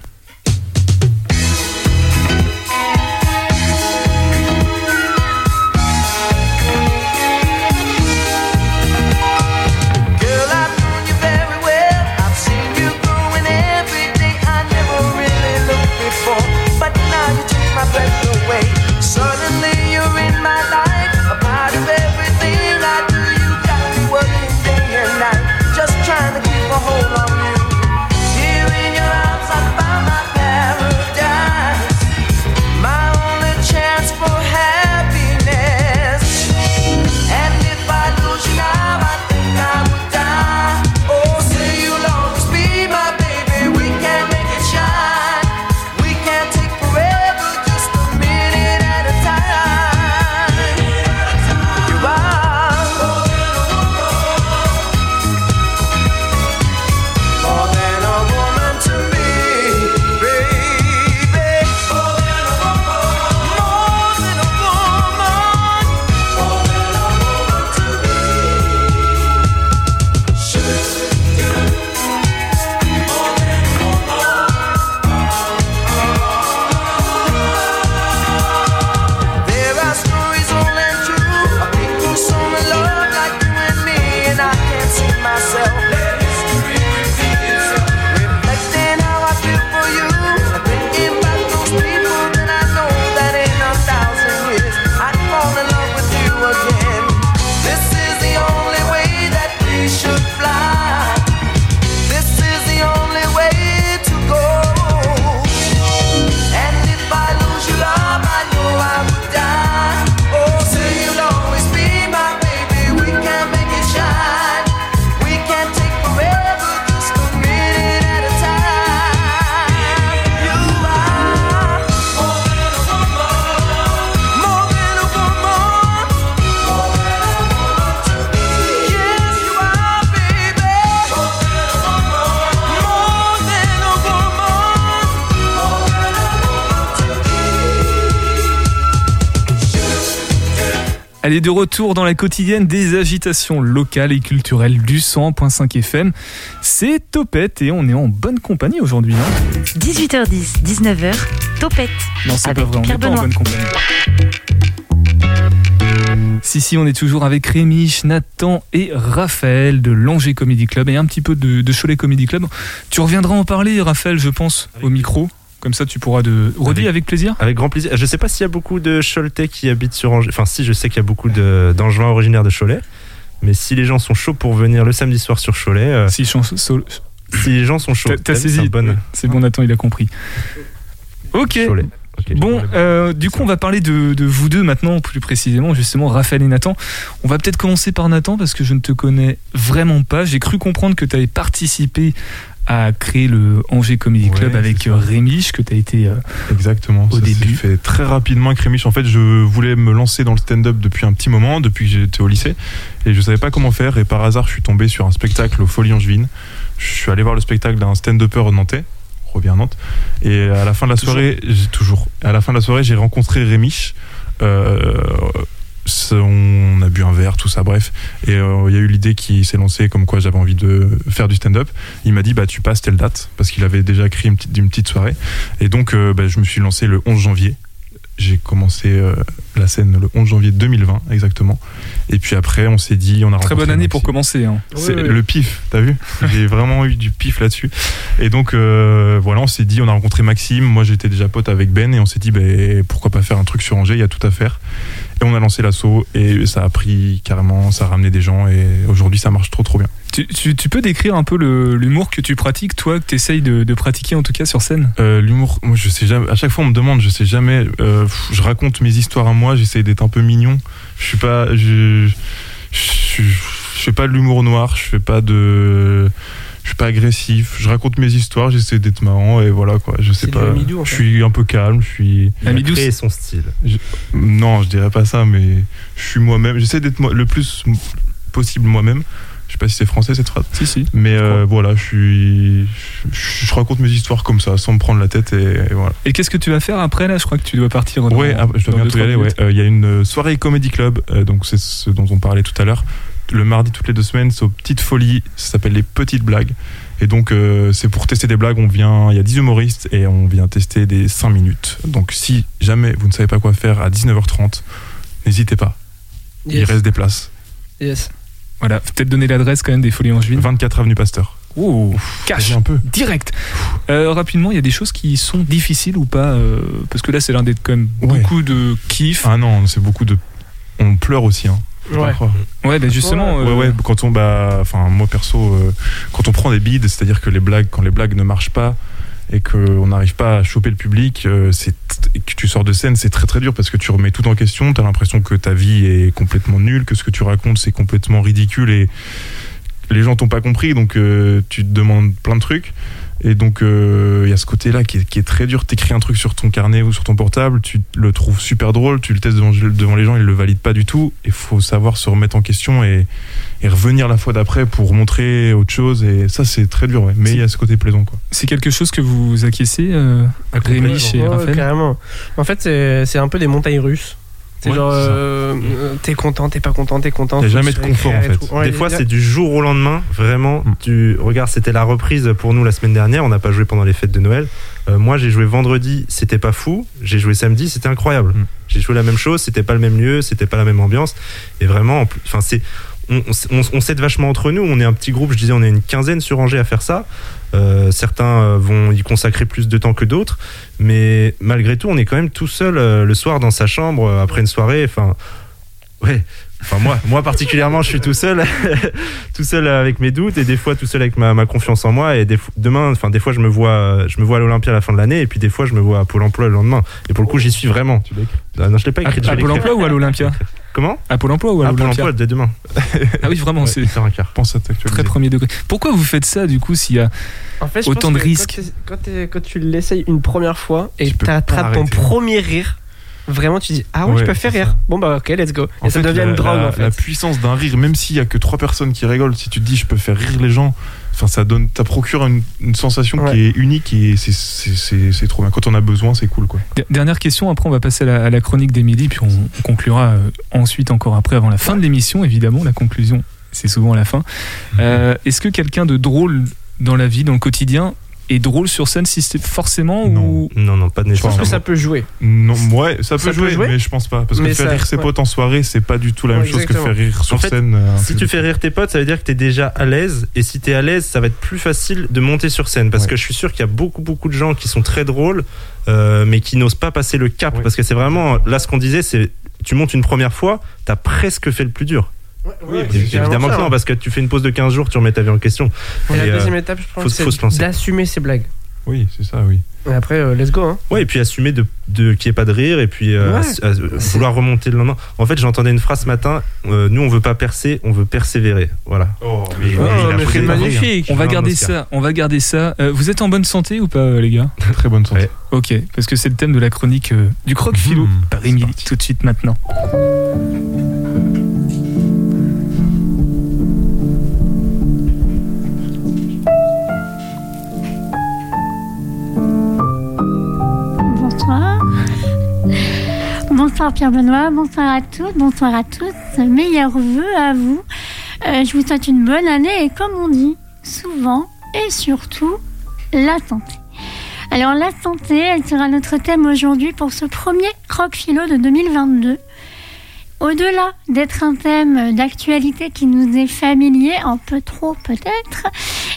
Allez, de retour dans la quotidienne des agitations locales et culturelles du 100.5 FM. C'est Topette et on est en bonne compagnie aujourd'hui. hein 18h10, 19h, Topette. non, c'est pas vrai, on Pierre n'est pas en bonne compagnie. Si, si, on est toujours avec Rémi, Nathan et Raphaël de l'Angers Comedy Club et un petit peu de, de Cholet Comedy Club. Tu reviendras en parler, Raphaël, je pense, au micro. Comme ça, tu pourras de. Redis Avec- avec plaisir. Avec grand plaisir. Je sais pas s'il y a beaucoup de Choletais qui habitent sur Angers. Enfin, si, je sais qu'il y a beaucoup d'Angevins originaires de Cholet. Mais si les gens sont chauds pour venir le samedi soir sur Cholet, euh, Si, les gens sont chauds, t'as- saisi. un bon C'est bon, Nathan, il a compris. Ok. Cholet. Bon, euh, du coup, on va parler de, de vous deux maintenant, plus précisément, justement, Raphaël et Nathan. On va peut-être commencer par Nathan parce que je ne te connais vraiment pas. J'ai cru comprendre que tu avais participé à créer le Angers Comedy Club avec euh, Rémi, que tu as été. euh, Exactement. Au ça début. fait très rapidement avec Rémiche. En fait, je voulais me lancer dans le stand-up depuis un petit moment, depuis que j'étais au lycée, et je savais pas comment faire. Et par hasard, je suis tombé sur un spectacle au Folie Angevine. Je suis allé voir le spectacle d'un stand-upper nantais. Revient à Nantes. Et à la fin de la soirée, j'ai toujours. À la fin de la soirée, j'ai rencontré Rémiche. Euh, on a bu un verre, tout ça, bref. Et euh, il y a eu l'idée qui s'est lancée comme quoi j'avais envie de faire du stand-up. Il m'a dit, bah, tu passes telle date, parce qu'il avait déjà créé une petite, une petite soirée. Et donc, euh, bah, je me suis lancé le 11 janvier. J'ai commencé euh, la scène le 11 janvier 2020, exactement. Et puis après, on s'est dit, on a Très bonne année pour commencer. hein. C'est Oui, oui. le pif, t'as vu? J'ai <laughs> vraiment eu du pif là-dessus. Et donc euh, voilà, on s'est dit, on a rencontré Maxime. Moi, j'étais déjà pote avec Ben, et on s'est dit, ben pourquoi pas faire un truc sur Angers Il y a tout à faire. Et on a lancé l'assaut, et ça a pris carrément, ça a ramené des gens, et aujourd'hui, ça marche trop trop bien. Tu, tu- tu peux décrire un peu l'humour que tu pratiques, toi, que tu essayes de, de pratiquer en tout cas sur scène? Euh, L'humour, moi, je sais jamais. À chaque fois, on me demande, je sais jamais. euh, je raconte mes histoires à moi. J'essaye d'être un peu mignon. Je suis pas, je, je, je fais pas de l'humour noir. Je fais pas de, je suis pas agressif. Je raconte mes histoires. J'essaie d'être marrant et voilà quoi. Je sais pas. du Amidou, en je suis un peu calme. Je suis. Amidou, créé son style. Non, je dirais pas ça, mais je suis moi-même. J'essaie d'être moi- le plus possible moi-même. Je sais pas si c'est français cette phrase. Si, si. Mais euh, voilà, je suis, je, je raconte mes histoires comme ça, sans me prendre la tête et, et voilà. Et qu'est-ce que tu vas faire après là? Je crois que tu dois partir. dans- Ouais, ah, je dois bientôt y aller. ouais. Euh, Il y a une soirée comedy club, euh, donc c'est ce dont on parlait tout à l'heure. Le mardi toutes les deux semaines, c'est aux petites folies. Ça s'appelle les petites blagues. Et donc euh, c'est pour tester des blagues. On vient, il y a 10 humoristes et on vient tester des 5 minutes. Donc si jamais vous ne savez pas quoi faire à 19h30, n'hésitez pas. Il Yes. reste des places. Yes. Voilà, peut-être donner l'adresse quand même des Folies Angevines. 24 avenue Pasteur. Oh, cash un peu. Direct. Euh, rapidement, il y a des choses qui sont difficiles ou pas euh, Parce que là, c'est l'un d'être quand même Ouais. beaucoup de kiff. Ah non, c'est beaucoup de. On pleure aussi. Hein. Ouais. Ouais, bah justement. Ouais, euh, ouais, quand on, bah, enfin, moi perso, euh, quand on prend des bides, c'est-à-dire que les blagues, quand les blagues ne marchent pas et qu'on n'arrive pas à choper le public, euh, c'est, et que tu sors de scène, c'est très très dur parce que tu remets tout en question, t'as l'impression que ta vie est complètement nulle, que ce que tu racontes c'est complètement ridicule et les gens t'ont pas compris, donc euh, tu te demandes plein de trucs. Et donc, euh, il y a ce côté-là qui est, qui est très dur. T'écris un truc sur ton carnet ou sur ton portable, tu le trouves super drôle, tu le testes devant, devant les gens, ils le valident pas du tout. Il faut savoir se remettre en question et, et revenir la fois d'après pour montrer autre chose. Et ça, c'est très dur, ouais. Mais il y a ce côté plaisant, quoi. C'est quelque chose que vous acquiescez, euh, Rémi, chez Ouais, Raphaël? carrément. En fait, c'est c'est un peu des montagnes russes. C'est Ouais, genre, euh, euh, t'es content, t'es pas content, t'es content. Y a faut jamais de confort, en fait. Ouais, des fois, c'est du jour au lendemain. Vraiment, Mm. tu regardes, c'était la reprise pour nous la semaine dernière. On n'a pas joué pendant les fêtes de Noël. Euh, moi, j'ai joué vendredi, c'était pas fou. J'ai joué samedi, c'était incroyable. Mm. J'ai joué la même chose, c'était pas le même lieu, c'était pas la même ambiance. Et vraiment, en plus- enfin, c'est on, on, on s'aide vachement entre nous. On est un petit groupe, je disais, on est une quinzaine sur Angers à faire ça. Euh, certains euh, vont y consacrer plus de temps que d'autres, mais malgré tout, on est quand même tout seul euh, le soir dans sa chambre euh, après une soirée. Enfin, ouais. Enfin moi, moi particulièrement, je suis tout seul, <laughs> tout seul avec mes doutes et des fois tout seul avec ma, ma confiance en moi. Et des, demain, enfin des fois je me vois, je me vois à l'Olympia à la fin de l'année et puis des fois je me vois à Pôle Emploi le lendemain. Et pour le coup, j'y suis vraiment. Ah, non, je l'ai pas À, écrit. à vais Pôle emploi ou à l'Olympia? <laughs> Comment À Pôle emploi ou à Ah, Pôle Emploi dès demain. <laughs> Ah oui, vraiment, Ouais, c'est 8h15. Pense à très premier degré. Pourquoi vous faites ça du coup s'il y a En fait, je Autant de que risques. Quand, tu l'essayes une première fois et Tu t'attrapes ton premier rire, vraiment tu dis Ah ouais, je Ouais, peux faire rire. ça. Bon bah ok, let's go. En et ça devient la, une drogue la- en fait. la puissance d'un rire, même s'il y a que trois personnes qui rigolent, si tu te dis je peux faire rire les gens, enfin, ça donne, ça procure une, une sensation Ouais. qui est unique et c'est- c'est c'est- c'est trop bien. Quand on a besoin, c'est cool, quoi. Der- Dernière question, après on va passer à la, à la chronique d'Émilie, puis on, on conclura euh, ensuite encore après, avant la fin de l'émission, évidemment. La conclusion, c'est souvent à la fin. Euh, Est-ce que quelqu'un de drôle dans la vie, dans le quotidien, est drôle sur scène si c'est forcément ou Non, non, pas de Je pense que nécessairement. ça peut jouer. Non, ouais, ça peut, Ça peut jouer, mais je pense pas. Parce Mais que faire ça- rire ses ouais. potes en soirée, c'est pas du tout la Ouais, même chose que faire rire sur En fait, scène. euh, Si tu fais rire tes potes, ça veut dire que tu es déjà à l'aise. Et si tu es à l'aise, ça va être plus facile de monter sur scène. Parce Ouais. que je suis sûr qu'il y a beaucoup, beaucoup de gens qui sont très drôles, euh, mais qui n'osent pas passer le cap. Ouais. Parce que c'est vraiment, là, ce qu'on disait, c'est tu montes une première fois, tu as presque fait le plus dur. Oui, évidemment que non, parce que tu fais une pause de 15 jours, tu remets ta vie en question. Et la Et, euh, deuxième étape, je faut- pense, faut se c'est lancer. d'assumer ses blagues. Oui, c'est ça, oui. Et après, euh, let's go. Hein. Ouais, et puis assumer de, de qu'il n'y ait pas de rire, et puis euh, Ouais. ass- ass- vouloir remonter le lendemain. En fait, j'entendais une phrase ce matin euh, nous, on veut pas percer, on veut persévérer. Voilà. Oh, mais- Oh, mais il a mais c'est le pari, hein. magnifique. on va garder ça On va garder ça. Euh, vous êtes en bonne santé ou pas, euh, les gars? Très bonne santé. Ouais. Ok, parce que c'est le thème de la chronique euh, du croc philo Mmh, par Émilie, tout de suite maintenant. Bonsoir Pierre Benoît, bonsoir à toutes, bonsoir à tous. Meilleurs vœux à vous. Euh, je vous souhaite une bonne année et comme on dit souvent et surtout, la santé. Alors la santé, elle sera notre thème aujourd'hui pour ce premier croc philo de 2022. Au-delà d'être un thème d'actualité qui nous est familier, un peu trop peut-être,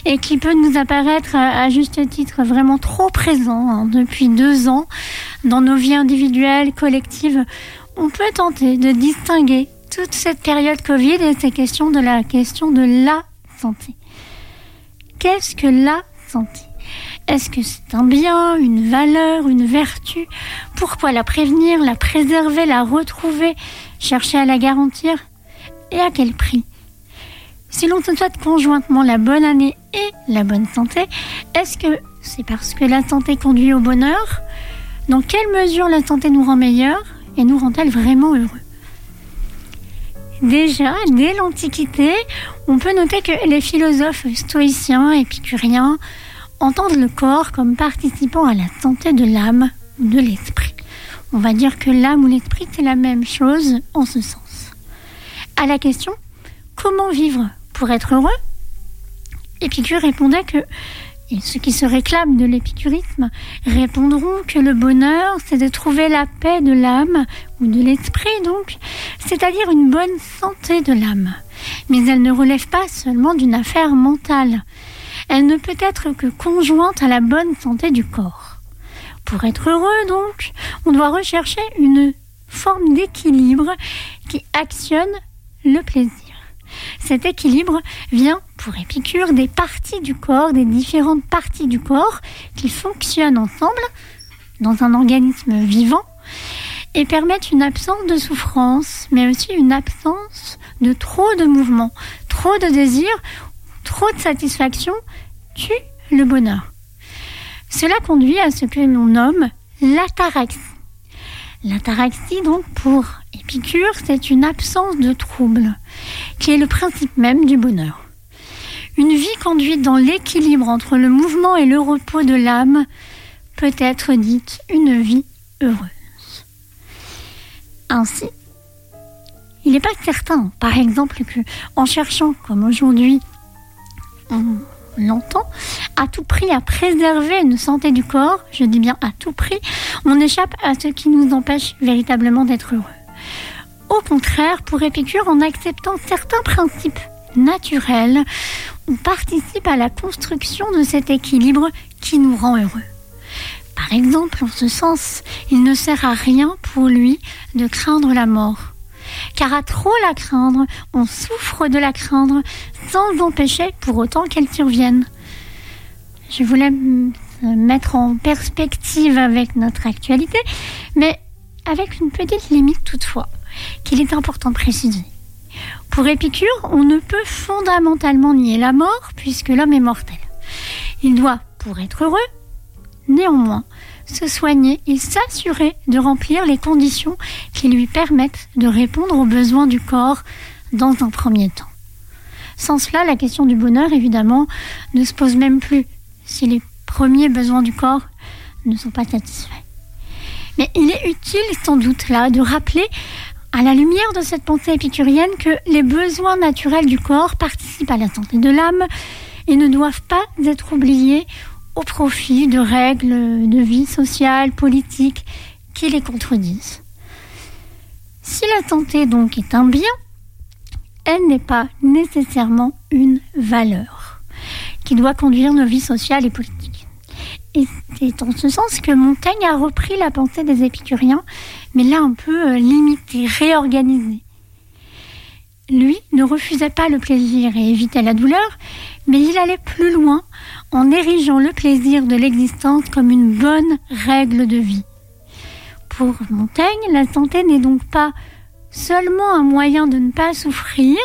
et qui peut nous apparaître à, à juste titre vraiment trop présent hein, depuis deux ans dans nos vies individuelles, collectives, on peut tenter de distinguer toute cette période Covid et ces questions de la question de la santé. Qu'est-ce que la santé? Est-ce que c'est un bien, une valeur, une vertu? Pourquoi la prévenir, la préserver, la retrouver, chercher à la garantir Et à quel prix. Si l'on se souhaite conjointement la bonne année et la bonne santé, est-ce que c'est parce que la santé conduit au bonheur? Dans quelle mesure la santé nous rend meilleurs et nous rend-elle vraiment heureux? Déjà, dès l'Antiquité, on peut noter que les philosophes stoïciens, épicuriens, entendent le corps comme participant à la santé de l'âme ou de l'esprit. On va dire que l'âme ou l'esprit, c'est la même chose en ce sens. À la question comment vivre pour être heureux? Épicure répondait que, et ceux qui se réclament de l'épicurisme répondront que le bonheur, c'est de trouver la paix de l'âme, ou de l'esprit donc, c'est-à-dire une bonne santé de l'âme. Mais elle ne relève pas seulement d'une affaire mentale. Elle ne peut être que conjointe à la bonne santé du corps. Pour être heureux donc, on doit rechercher une forme d'équilibre qui actionne le plaisir. Cet équilibre vient, pour Épicure, des parties du corps, des différentes parties du corps qui fonctionnent ensemble dans un organisme vivant et permettent une absence de souffrance, mais aussi une absence de trop de mouvement, trop de désir, trop de satisfaction tue le bonheur. Cela conduit à ce que l'on nomme l'ataraxie. L'ataraxie, donc, pour Épicure, c'est une absence de trouble, qui est le principe même du bonheur. Une vie conduite dans l'équilibre entre le mouvement et le repos de l'âme peut être dite une vie heureuse. Ainsi, il n'est pas certain, par exemple, que cherchant, comme aujourd'hui, l'entend, à tout prix à préserver une santé du corps, je dis bien à tout prix, on échappe à ce qui nous empêche véritablement d'être heureux. Au contraire, pour Épicure, en acceptant certains principes naturels, on participe à la construction de cet équilibre qui nous rend heureux. Par exemple, en ce sens, il ne sert à rien pour lui de craindre la mort. Car à trop la craindre, on souffre de la craindre sans empêcher pour autant qu'elle survienne. Je voulais m- mettre en perspective avec notre actualité, mais avec une petite limite toutefois, qu'il est important de préciser. Pour Épicure, on ne peut fondamentalement nier la mort puisque l'homme est mortel. Il doit, pour être heureux, néanmoins, se soigner et s'assurer de remplir les conditions qui lui permettent de répondre aux besoins du corps dans un premier temps. Sans cela, la question du bonheur, évidemment, ne se pose même plus si les premiers besoins du corps ne sont pas satisfaits. Mais il est utile, sans doute, là, de rappeler, à la lumière de cette pensée épicurienne, que les besoins naturels du corps participent à la santé de l'âme et ne doivent pas être oubliés au profit de règles de vie sociale, politique, qui les contredisent. Si la santé donc est un bien, elle n'est pas nécessairement une valeur qui doit conduire nos vies sociales et politiques. Et c'est en ce sens que Montaigne a repris la pensée des épicuriens, mais là un peu limitée, réorganisée. Lui ne refusait pas le plaisir et évitait la douleur, mais il allait plus loin en érigeant le plaisir de l'existence comme une bonne règle de vie. Pour Montaigne, la santé n'est donc pas seulement un moyen de ne pas souffrir,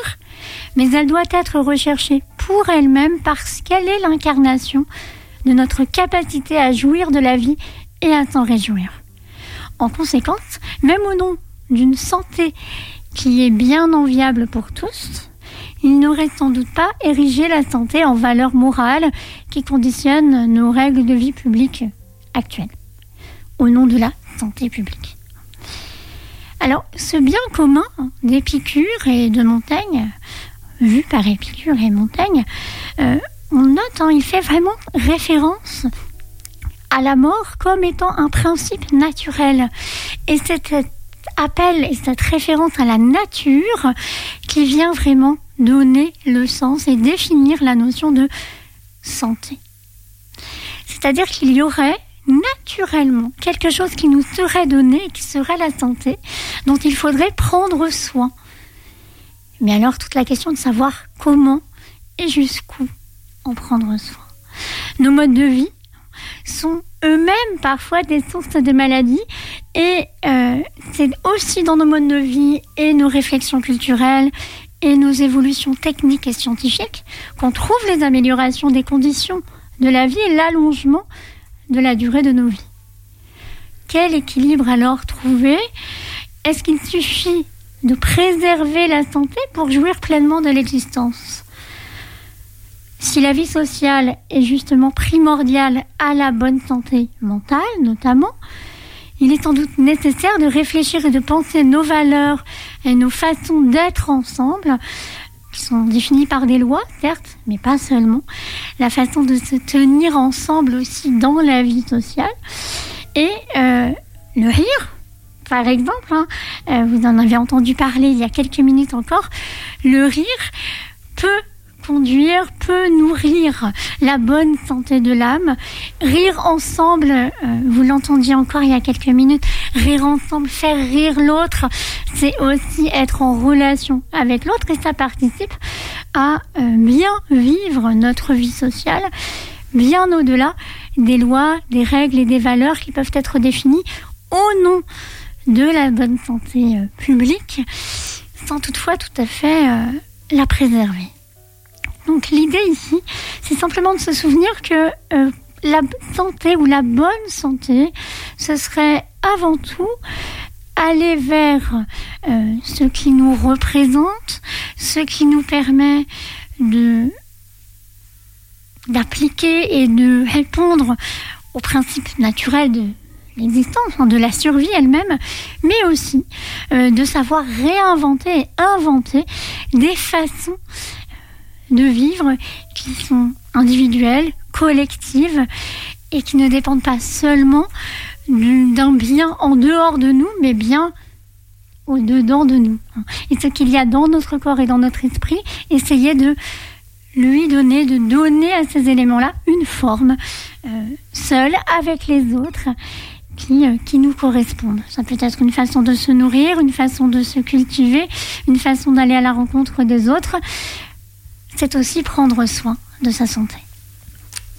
mais elle doit être recherchée pour elle-même parce qu'elle est l'incarnation de notre capacité à jouir de la vie et à s'en réjouir. En conséquence, même au nom d'une santé qui est bien enviable pour tous, il n'aurait sans doute pas érigé la santé en valeur morale qui conditionne nos règles de vie publique actuelles, au nom de la santé publique. Alors, ce bien commun d'Épicure et de Montaigne, vu par Épicure et Montaigne, euh, on note, hein, il fait vraiment référence à la mort comme étant un principe naturel. Et cet appel et cette référence à la nature qui vient vraiment donner le sens et définir la notion de santé. C'est-à-dire qu'il y aurait naturellement quelque chose qui nous serait donné, qui serait la santé, dont il faudrait prendre soin. Mais alors toute la question de savoir comment et jusqu'où en prendre soin. Nos modes de vie sont eux-mêmes parfois des sources de maladies. Et euh, c'est aussi dans nos modes de vie et nos réflexions culturelles et nos évolutions techniques et scientifiques qu'on trouve les améliorations des conditions de la vie et l'allongement de la durée de nos vies. Quel équilibre alors trouver? Est-ce qu'il suffit de préserver la santé pour jouir pleinement de l'existence? Si la vie sociale est justement primordiale à la bonne santé mentale notamment, il est sans doute nécessaire de réfléchir et de penser nos valeurs et nos façons d'être ensemble qui sont définies par des lois, certes, mais pas seulement. La façon de se tenir ensemble aussi dans la vie sociale. Et euh, le rire, par exemple, hein, euh, vous en avez entendu parler il y a quelques minutes encore, le rire peut conduire, peut nourrir la bonne santé de l'âme. Rire ensemble, euh, vous l'entendiez encore il y a quelques minutes, rire ensemble, faire rire l'autre, c'est aussi être en relation avec l'autre et ça participe à euh, bien vivre notre vie sociale, bien au-delà des lois, des règles et des valeurs qui peuvent être définies au nom de la bonne santé euh, publique, sans toutefois tout à fait la préserver. Donc l'idée ici, c'est simplement de se souvenir que euh, la santé ou la bonne santé, ce serait avant tout aller vers euh, ce qui nous représente, ce qui nous permet de d'appliquer et de répondre aux principes naturels de l'existence, hein, de la survie elle-même, mais aussi euh, de savoir réinventer et inventer des façons de vivre qui sont individuelles, collectives et qui ne dépendent pas seulement d'un bien en dehors de nous, mais bien au-dedans de nous. Et ce qu'il y a dans notre corps et dans notre esprit, essayer de lui donner, de donner à ces éléments-là une forme euh, seule avec les autres qui, euh, qui nous correspondent. Ça peut être une façon de se nourrir, une façon de se cultiver, une façon d'aller à la rencontre des autres, c'est aussi prendre soin de sa santé.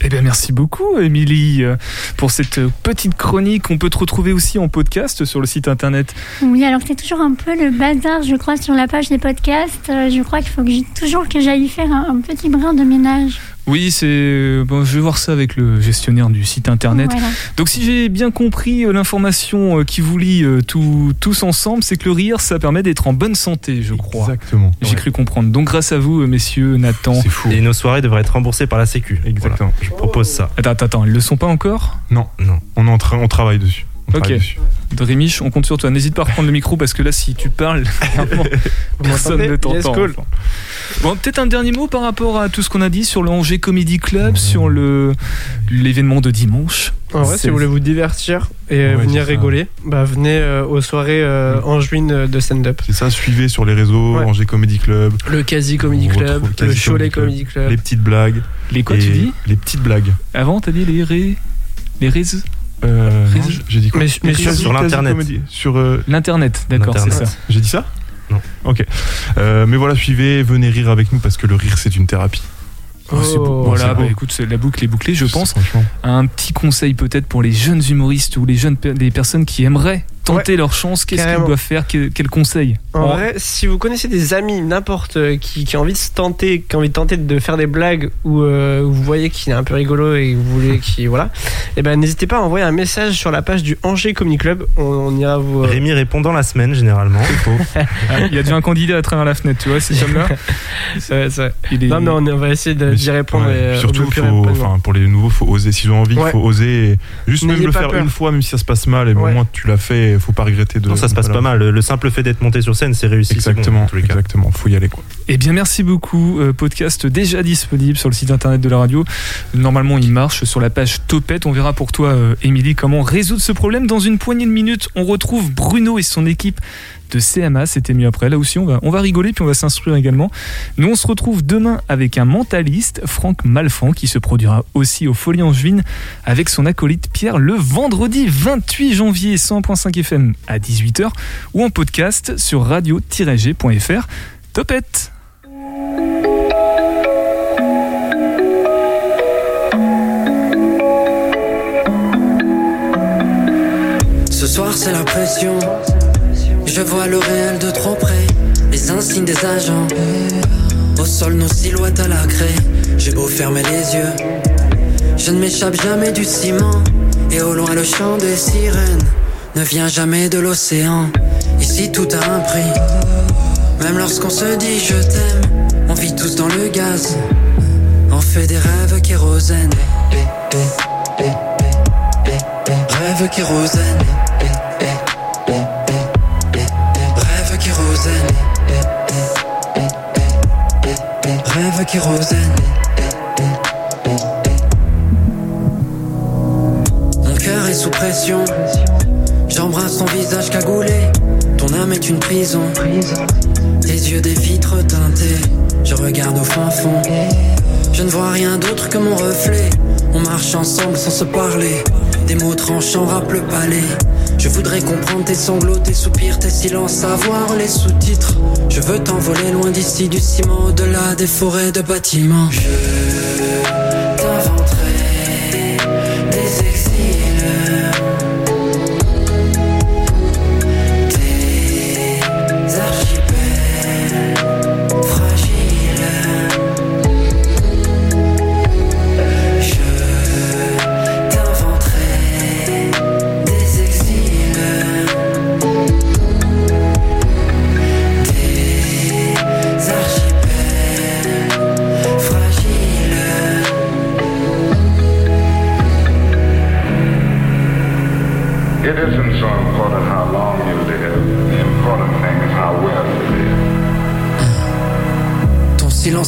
Eh bien, merci beaucoup, Émilie, euh, pour cette petite chronique. On peut te retrouver aussi en podcast sur le site internet. Oui, alors c'est toujours un peu le bazar, je crois, sur la page des podcasts. Euh, je crois qu'il faut que toujours que j'aille faire un, petit brin de ménage. Oui, c'est. Bon, je vais voir ça avec le gestionnaire du site internet. Voilà. Donc, si j'ai bien compris euh, l'information euh, qui vous lie euh, tout- tous ensemble, c'est que le rire, ça permet d'être en bonne santé, je crois. Exactement. J'ai Ouais. cru comprendre. Donc, grâce à vous, messieurs, Nathan. C'est fou. Et nos soirées devraient être remboursées par la Sécu. Exactement. Voilà. Je propose ça. Attends, attends, attends, ils le sont pas encore? Non, Non. on, est en train, on travaille dessus. Ok. Rémiche, on compte sur toi. N'hésite pas à reprendre le micro parce que là, si tu parles, <laughs> personne ne t'entend. Yes, cool. Bon, peut-être un dernier mot par rapport à tout ce qu'on a dit sur le Angers Comedy Club, sur le l'événement de dimanche. En vrai, si vous voulez vous divertir et Ouais, venir rigoler, bah venez euh, aux soirées euh, angevines euh, de stand-up. C'est ça, suivez sur les réseaux, Ouais. Angers Comedy Club, Le Quasi Comedy Club, le Cholet Comedy Club. les petites blagues. Les quoi tu dis Les petites blagues. Avant, t'as dit les ré... les réseaux Euh, j'ai dit quoi Mais- mais Quasi- sur- l'Internet. Sur euh, L'internet, d'accord, c'est ça. J'ai dit ça Non. Ok. Euh, mais voilà, suivez, venez rire avec nous parce que le rire c'est une thérapie. Oh, c'est beau. Oh, voilà, c'est beau. bah, écoute, c'est- la boucle est bouclée, je pense. Un petit conseil peut-être pour les jeunes humoristes ou les jeunes des personnes qui aimeraient tenter leur chance, qu'est-ce qu'ils doivent faire Quel, quel conseil En vrai, si vous connaissez des amis, n'importe euh, qui, qui a envie de se tenter, qui a envie de tenter de faire des blagues ou euh, vous voyez qu'il est un peu rigolo et que vous voulez <laughs> qu'il voilà, et ben n'hésitez pas à envoyer un message sur la page du Angers Comedy Club. On, on ira vous. euh, Rémi répond dans la semaine, généralement. <laughs> ah, Il y a déjà un candidat à travers la fenêtre, tu vois, c'est- <laughs> c'est- Il est- Non mais on, va essayer d'y répondre. ouais, et, euh, surtout, faut, enfin, pour les nouveaux, faut oser. S'ils ont envie, il Ouais. faut oser. et Juste même le faire peur. une fois, même si ça se passe mal, et Ouais. au moins tu l'as fait, il faut pas regretter de. Non, ça se passe voilà. pas mal. Le, le simple fait d'être monté sur scène, c'est réussi. bon, Exactement, dans tous les cas. exactement. Faut y aller quoi. Eh bien, merci beaucoup. Euh, podcast déjà disponible sur le site internet de la radio. Normalement, il marche sur la page Topette. On verra pour toi, euh, Émilie, comment résoudre ce problème. Dans une poignée de minutes, on retrouve Bruno et son équipe de CMA. C'était mieux après. Là aussi, on va, on va rigoler puis on va s'instruire également. Nous, on se retrouve demain avec un mentaliste, Franck Malfan, qui se produira aussi au Folies Angevines avec son acolyte Pierre le vendredi 28 janvier, 100.5 FM à 18h ou en podcast sur radio-g.fr. Topette! Ce soir c'est la pression. Je vois le réel de trop près. Les insignes des agents. Au sol nos silhouettes à la craie. J'ai beau fermer les yeux. Je ne m'échappe jamais du ciment. Et au loin le chant des sirènes ne vient jamais de l'océan. Ici tout a un prix. Même lorsqu'on se dit je t'aime, on vit tous dans le gaz. On fait des rêves kérosène. Rêve kérosène. Mon cœur est sous pression. J'embrasse ton visage cagoulé. Ton âme est une prison. Tes yeux des vitres teintées. Je regarde au fin fond. Je ne vois rien d'autre que mon reflet. On marche ensemble sans se parler. Des mots tranchants rappent le palais. Je voudrais comprendre tes sanglots, tes soupirs, tes silences, savoir les sous-titres. Je veux t'envoler loin d'ici, du ciment, au-delà des forêts de bâtiments.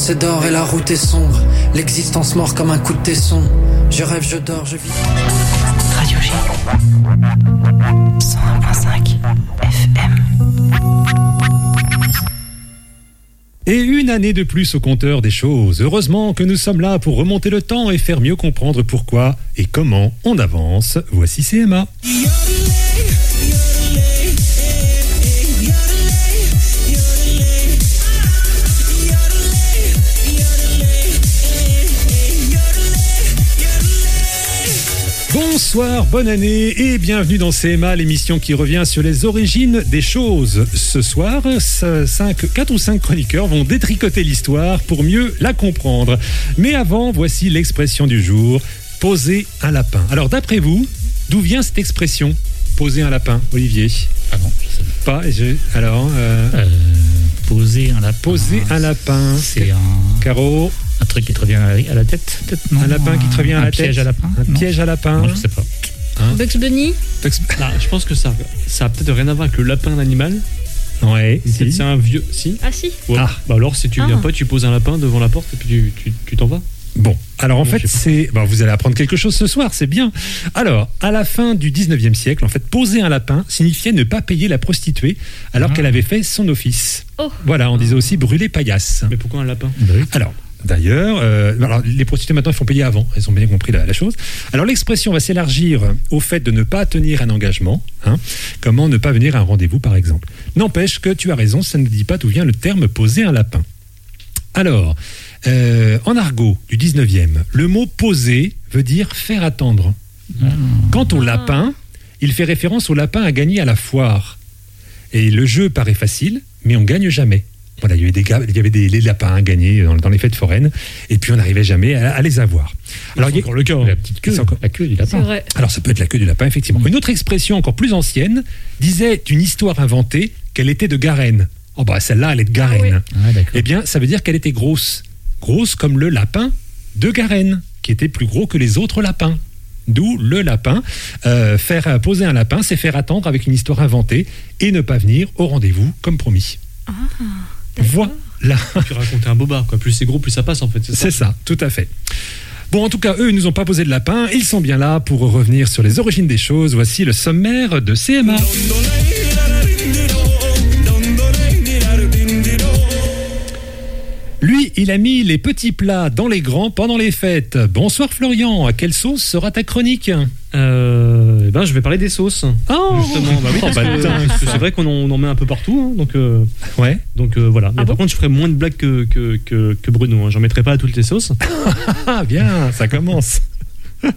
Ton silence est d'or et la route est sombre. L'existence mord comme un coup de tesson. Je rêve, je dors, je vis. Radio G. 101.5 FM. Et une année de plus au compteur des choses. Heureusement que nous sommes là pour remonter le temps et faire mieux comprendre pourquoi et comment on avance. Voici CMA. Bonsoir, bonne année et bienvenue dans CMA, l'émission qui revient sur les origines des choses. Ce soir, 5, 4 ou 5 chroniqueurs vont détricoter l'histoire pour mieux la comprendre. Mais avant, voici l'expression du jour, poser un lapin. Alors d'après vous, d'où vient cette expression, poser un lapin, Olivier? Ah non, je sais Pas, je- alors, euh. Euh, poser un lapin. poser un lapin. C'est un, Caro, un truc qui te revient à la- tête, peut-être non? Un lapin qui te revient à un la tête. piège à lapin Un non? piège à lapin. Non, je sais pas. Bugs Bunny? Ah, je pense que ça, ça a peut-être rien à voir avec le lapin d'animal. Ouais, si. c'est un vieux. Si Ah si Ouais. Ah. Bah alors, si tu viens Ah. pas, tu poses un lapin devant la porte et puis tu- tu tu t'en vas. Bon, alors en fait, c'est. bon, vous allez apprendre quelque chose ce soir, c'est bien. Alors, à la fin du 19e siècle, en fait, poser un lapin signifiait ne pas payer la prostituée alors Ah. qu'elle avait fait son office. Oh. Voilà, on disait aussi brûler paillasse. Mais pourquoi un lapin? Bah oui. Alors, d'ailleurs, euh, alors, les prostituées maintenant, elles font payer avant. Elles ont bien compris la, la chose. Alors, l'expression va s'élargir au fait de ne pas tenir un engagement. hein. Comment ne pas venir à un rendez-vous, par exemple. N'empêche que tu as raison, ça ne dit pas d'où vient le terme poser un lapin. Alors, euh, en argot du 19e, le mot poser veut dire faire attendre. Quant au lapin, il fait référence au lapin à gagner à la foire. Et le jeu paraît facile, mais on gagne jamais. Voilà, il y avait des, gars- il y avait des, les lapins à gagner dans, dans les fêtes foraines, et puis on n'arrivait jamais à, à les avoir. Alors, il y a- encore le cas. La petite queue, encore- la queue du lapin. vrai. alors ça peut être la queue du lapin, effectivement. Une autre expression encore plus ancienne disait d'une histoire inventée qu'elle était de Garenne. Oh bah celle-là, elle est de Garenne. Ah. Eh bien, ça veut dire qu'elle était grosse. Grosse comme le lapin de Garenne, qui était plus gros que les autres lapins. D'où le lapin. Euh, faire poser un lapin, c'est faire attendre avec une histoire inventée et ne pas venir au rendez-vous comme promis. voilà. Tu raconter un bobard, quoi. Plus c'est gros, plus ça passe en fait. C'est ça. C'est ça, tout à fait. Bon, en tout cas, eux, ils nous ont pas posé de lapin. Ils sont bien là pour revenir sur les origines des choses. Voici le sommaire de CMA. Lui, il a mis les petits plats dans les grands pendant les fêtes. Bonsoir Florian, à quelle sauce sera ta chronique Euh, eh ben, je vais parler des sauces. Oh Justement, bah oui, parce bah, que- putain. parce que c'est vrai qu'on en, met un peu partout, hein, donc euh, Ouais. donc euh, voilà. Mais Ah par bon contre, je ferai moins de blagues que que, que, que Bruno. Hein. J'en mettrai pas à toutes les sauces. <laughs> Ah bien, ça commence. <laughs>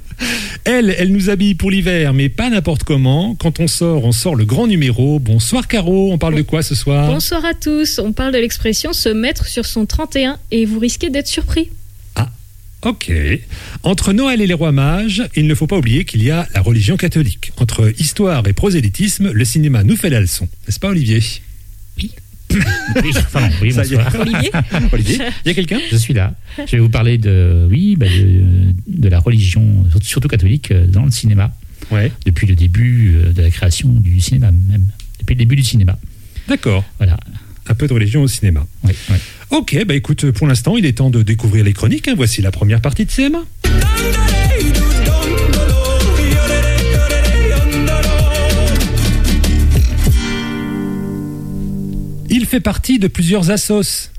Elle, elle nous habille pour l'hiver, mais pas n'importe comment. Quand on sort, on sort le grand numéro. Bonsoir Caro, on parle de quoi ce soir? Bonsoir à tous. On parle de l'expression se mettre sur son 31 et vous risquez d'être surpris. Ok. Entre Noël et les rois mages, il ne faut pas oublier qu'il y a la religion catholique. Entre histoire et prosélytisme, le cinéma nous fait la leçon. N'est-ce pas Olivier? Oui, enfin, oui, est. bonsoir. Olivier <laughs> Olivier Il y a quelqu'un? Je suis là. Je vais vous parler de, oui, bah, de, de la religion, surtout catholique, euh, dans le cinéma, Ouais. depuis le début euh, de la création du cinéma même. Depuis le début du cinéma. D'accord. Voilà. Un peu de religion au cinéma. Oui, oui. Ok, bah écoute, pour l'instant, il est temps de découvrir les chroniques. hein. Voici la première partie de CMA. Fait partie de plusieurs assos.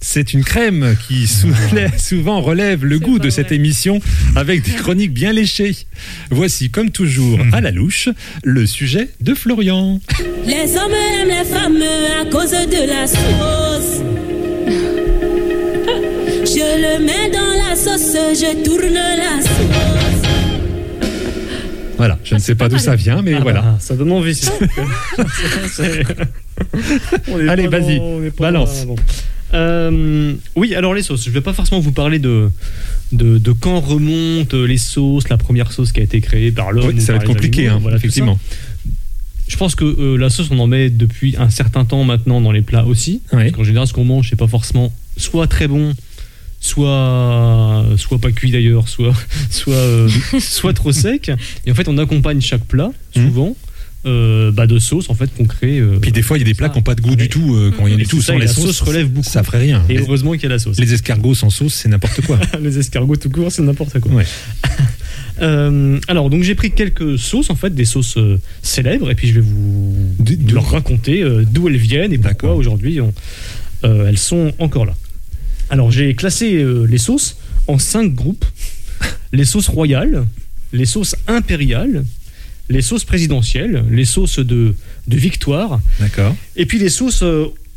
C'est une crème qui sou- <laughs> <laughs> souvent relève le goût de cette émission avec des chroniques bien léchées. Voici, comme toujours, à la louche, le sujet de Florian. Les hommes aiment les femmes à cause de la sauce. Je le mets dans la sauce, je tourne la sauce. Voilà, je ne sais pas d'où ça vient, mais Ah voilà. bah, ça donne envie. <laughs> Allez, vas-y, balance. dans-. Euh, oui, alors les sauces. Je vais pas forcément vous parler de, de, de quand remontent les sauces, la première sauce qui a été créée par l'homme. Oui, ou ça va être compliqué, animaux, hein, voilà, effectivement. Je pense que euh, la sauce, on en met depuis un certain temps maintenant dans les plats aussi. Ouais. Parce qu'en général, ce qu'on mange, c'est pas forcément soit très bon, soit soit pas cuit d'ailleurs, soit <laughs> soit euh, <laughs> soit trop sec. Et en fait, on accompagne chaque plat souvent euh, bah, de sauce en fait qu'on crée. euh, Puis des fois, il y a des plats qui n'ont pas de goût du tout. euh, quand il y a du tout sans les la sauces, sauce relève beaucoup. Ça ferait rien. Et heureusement qu'il y a la sauce. les escargots sans sauce, c'est n'importe quoi. <laughs> les escargots tout court, c'est n'importe quoi. Ouais. <laughs> Euh, alors, donc j'ai pris quelques sauces, en fait, des sauces célèbres, et puis je vais vous D- d'où leur raconter d'où elles viennent et pourquoi aujourd'hui elles sont encore là. Alors, j'ai classé les sauces en cinq groupes les sauces royales, les sauces impériales, les sauces présidentielles, les sauces de, de victoire, D'accord. et puis les sauces euh,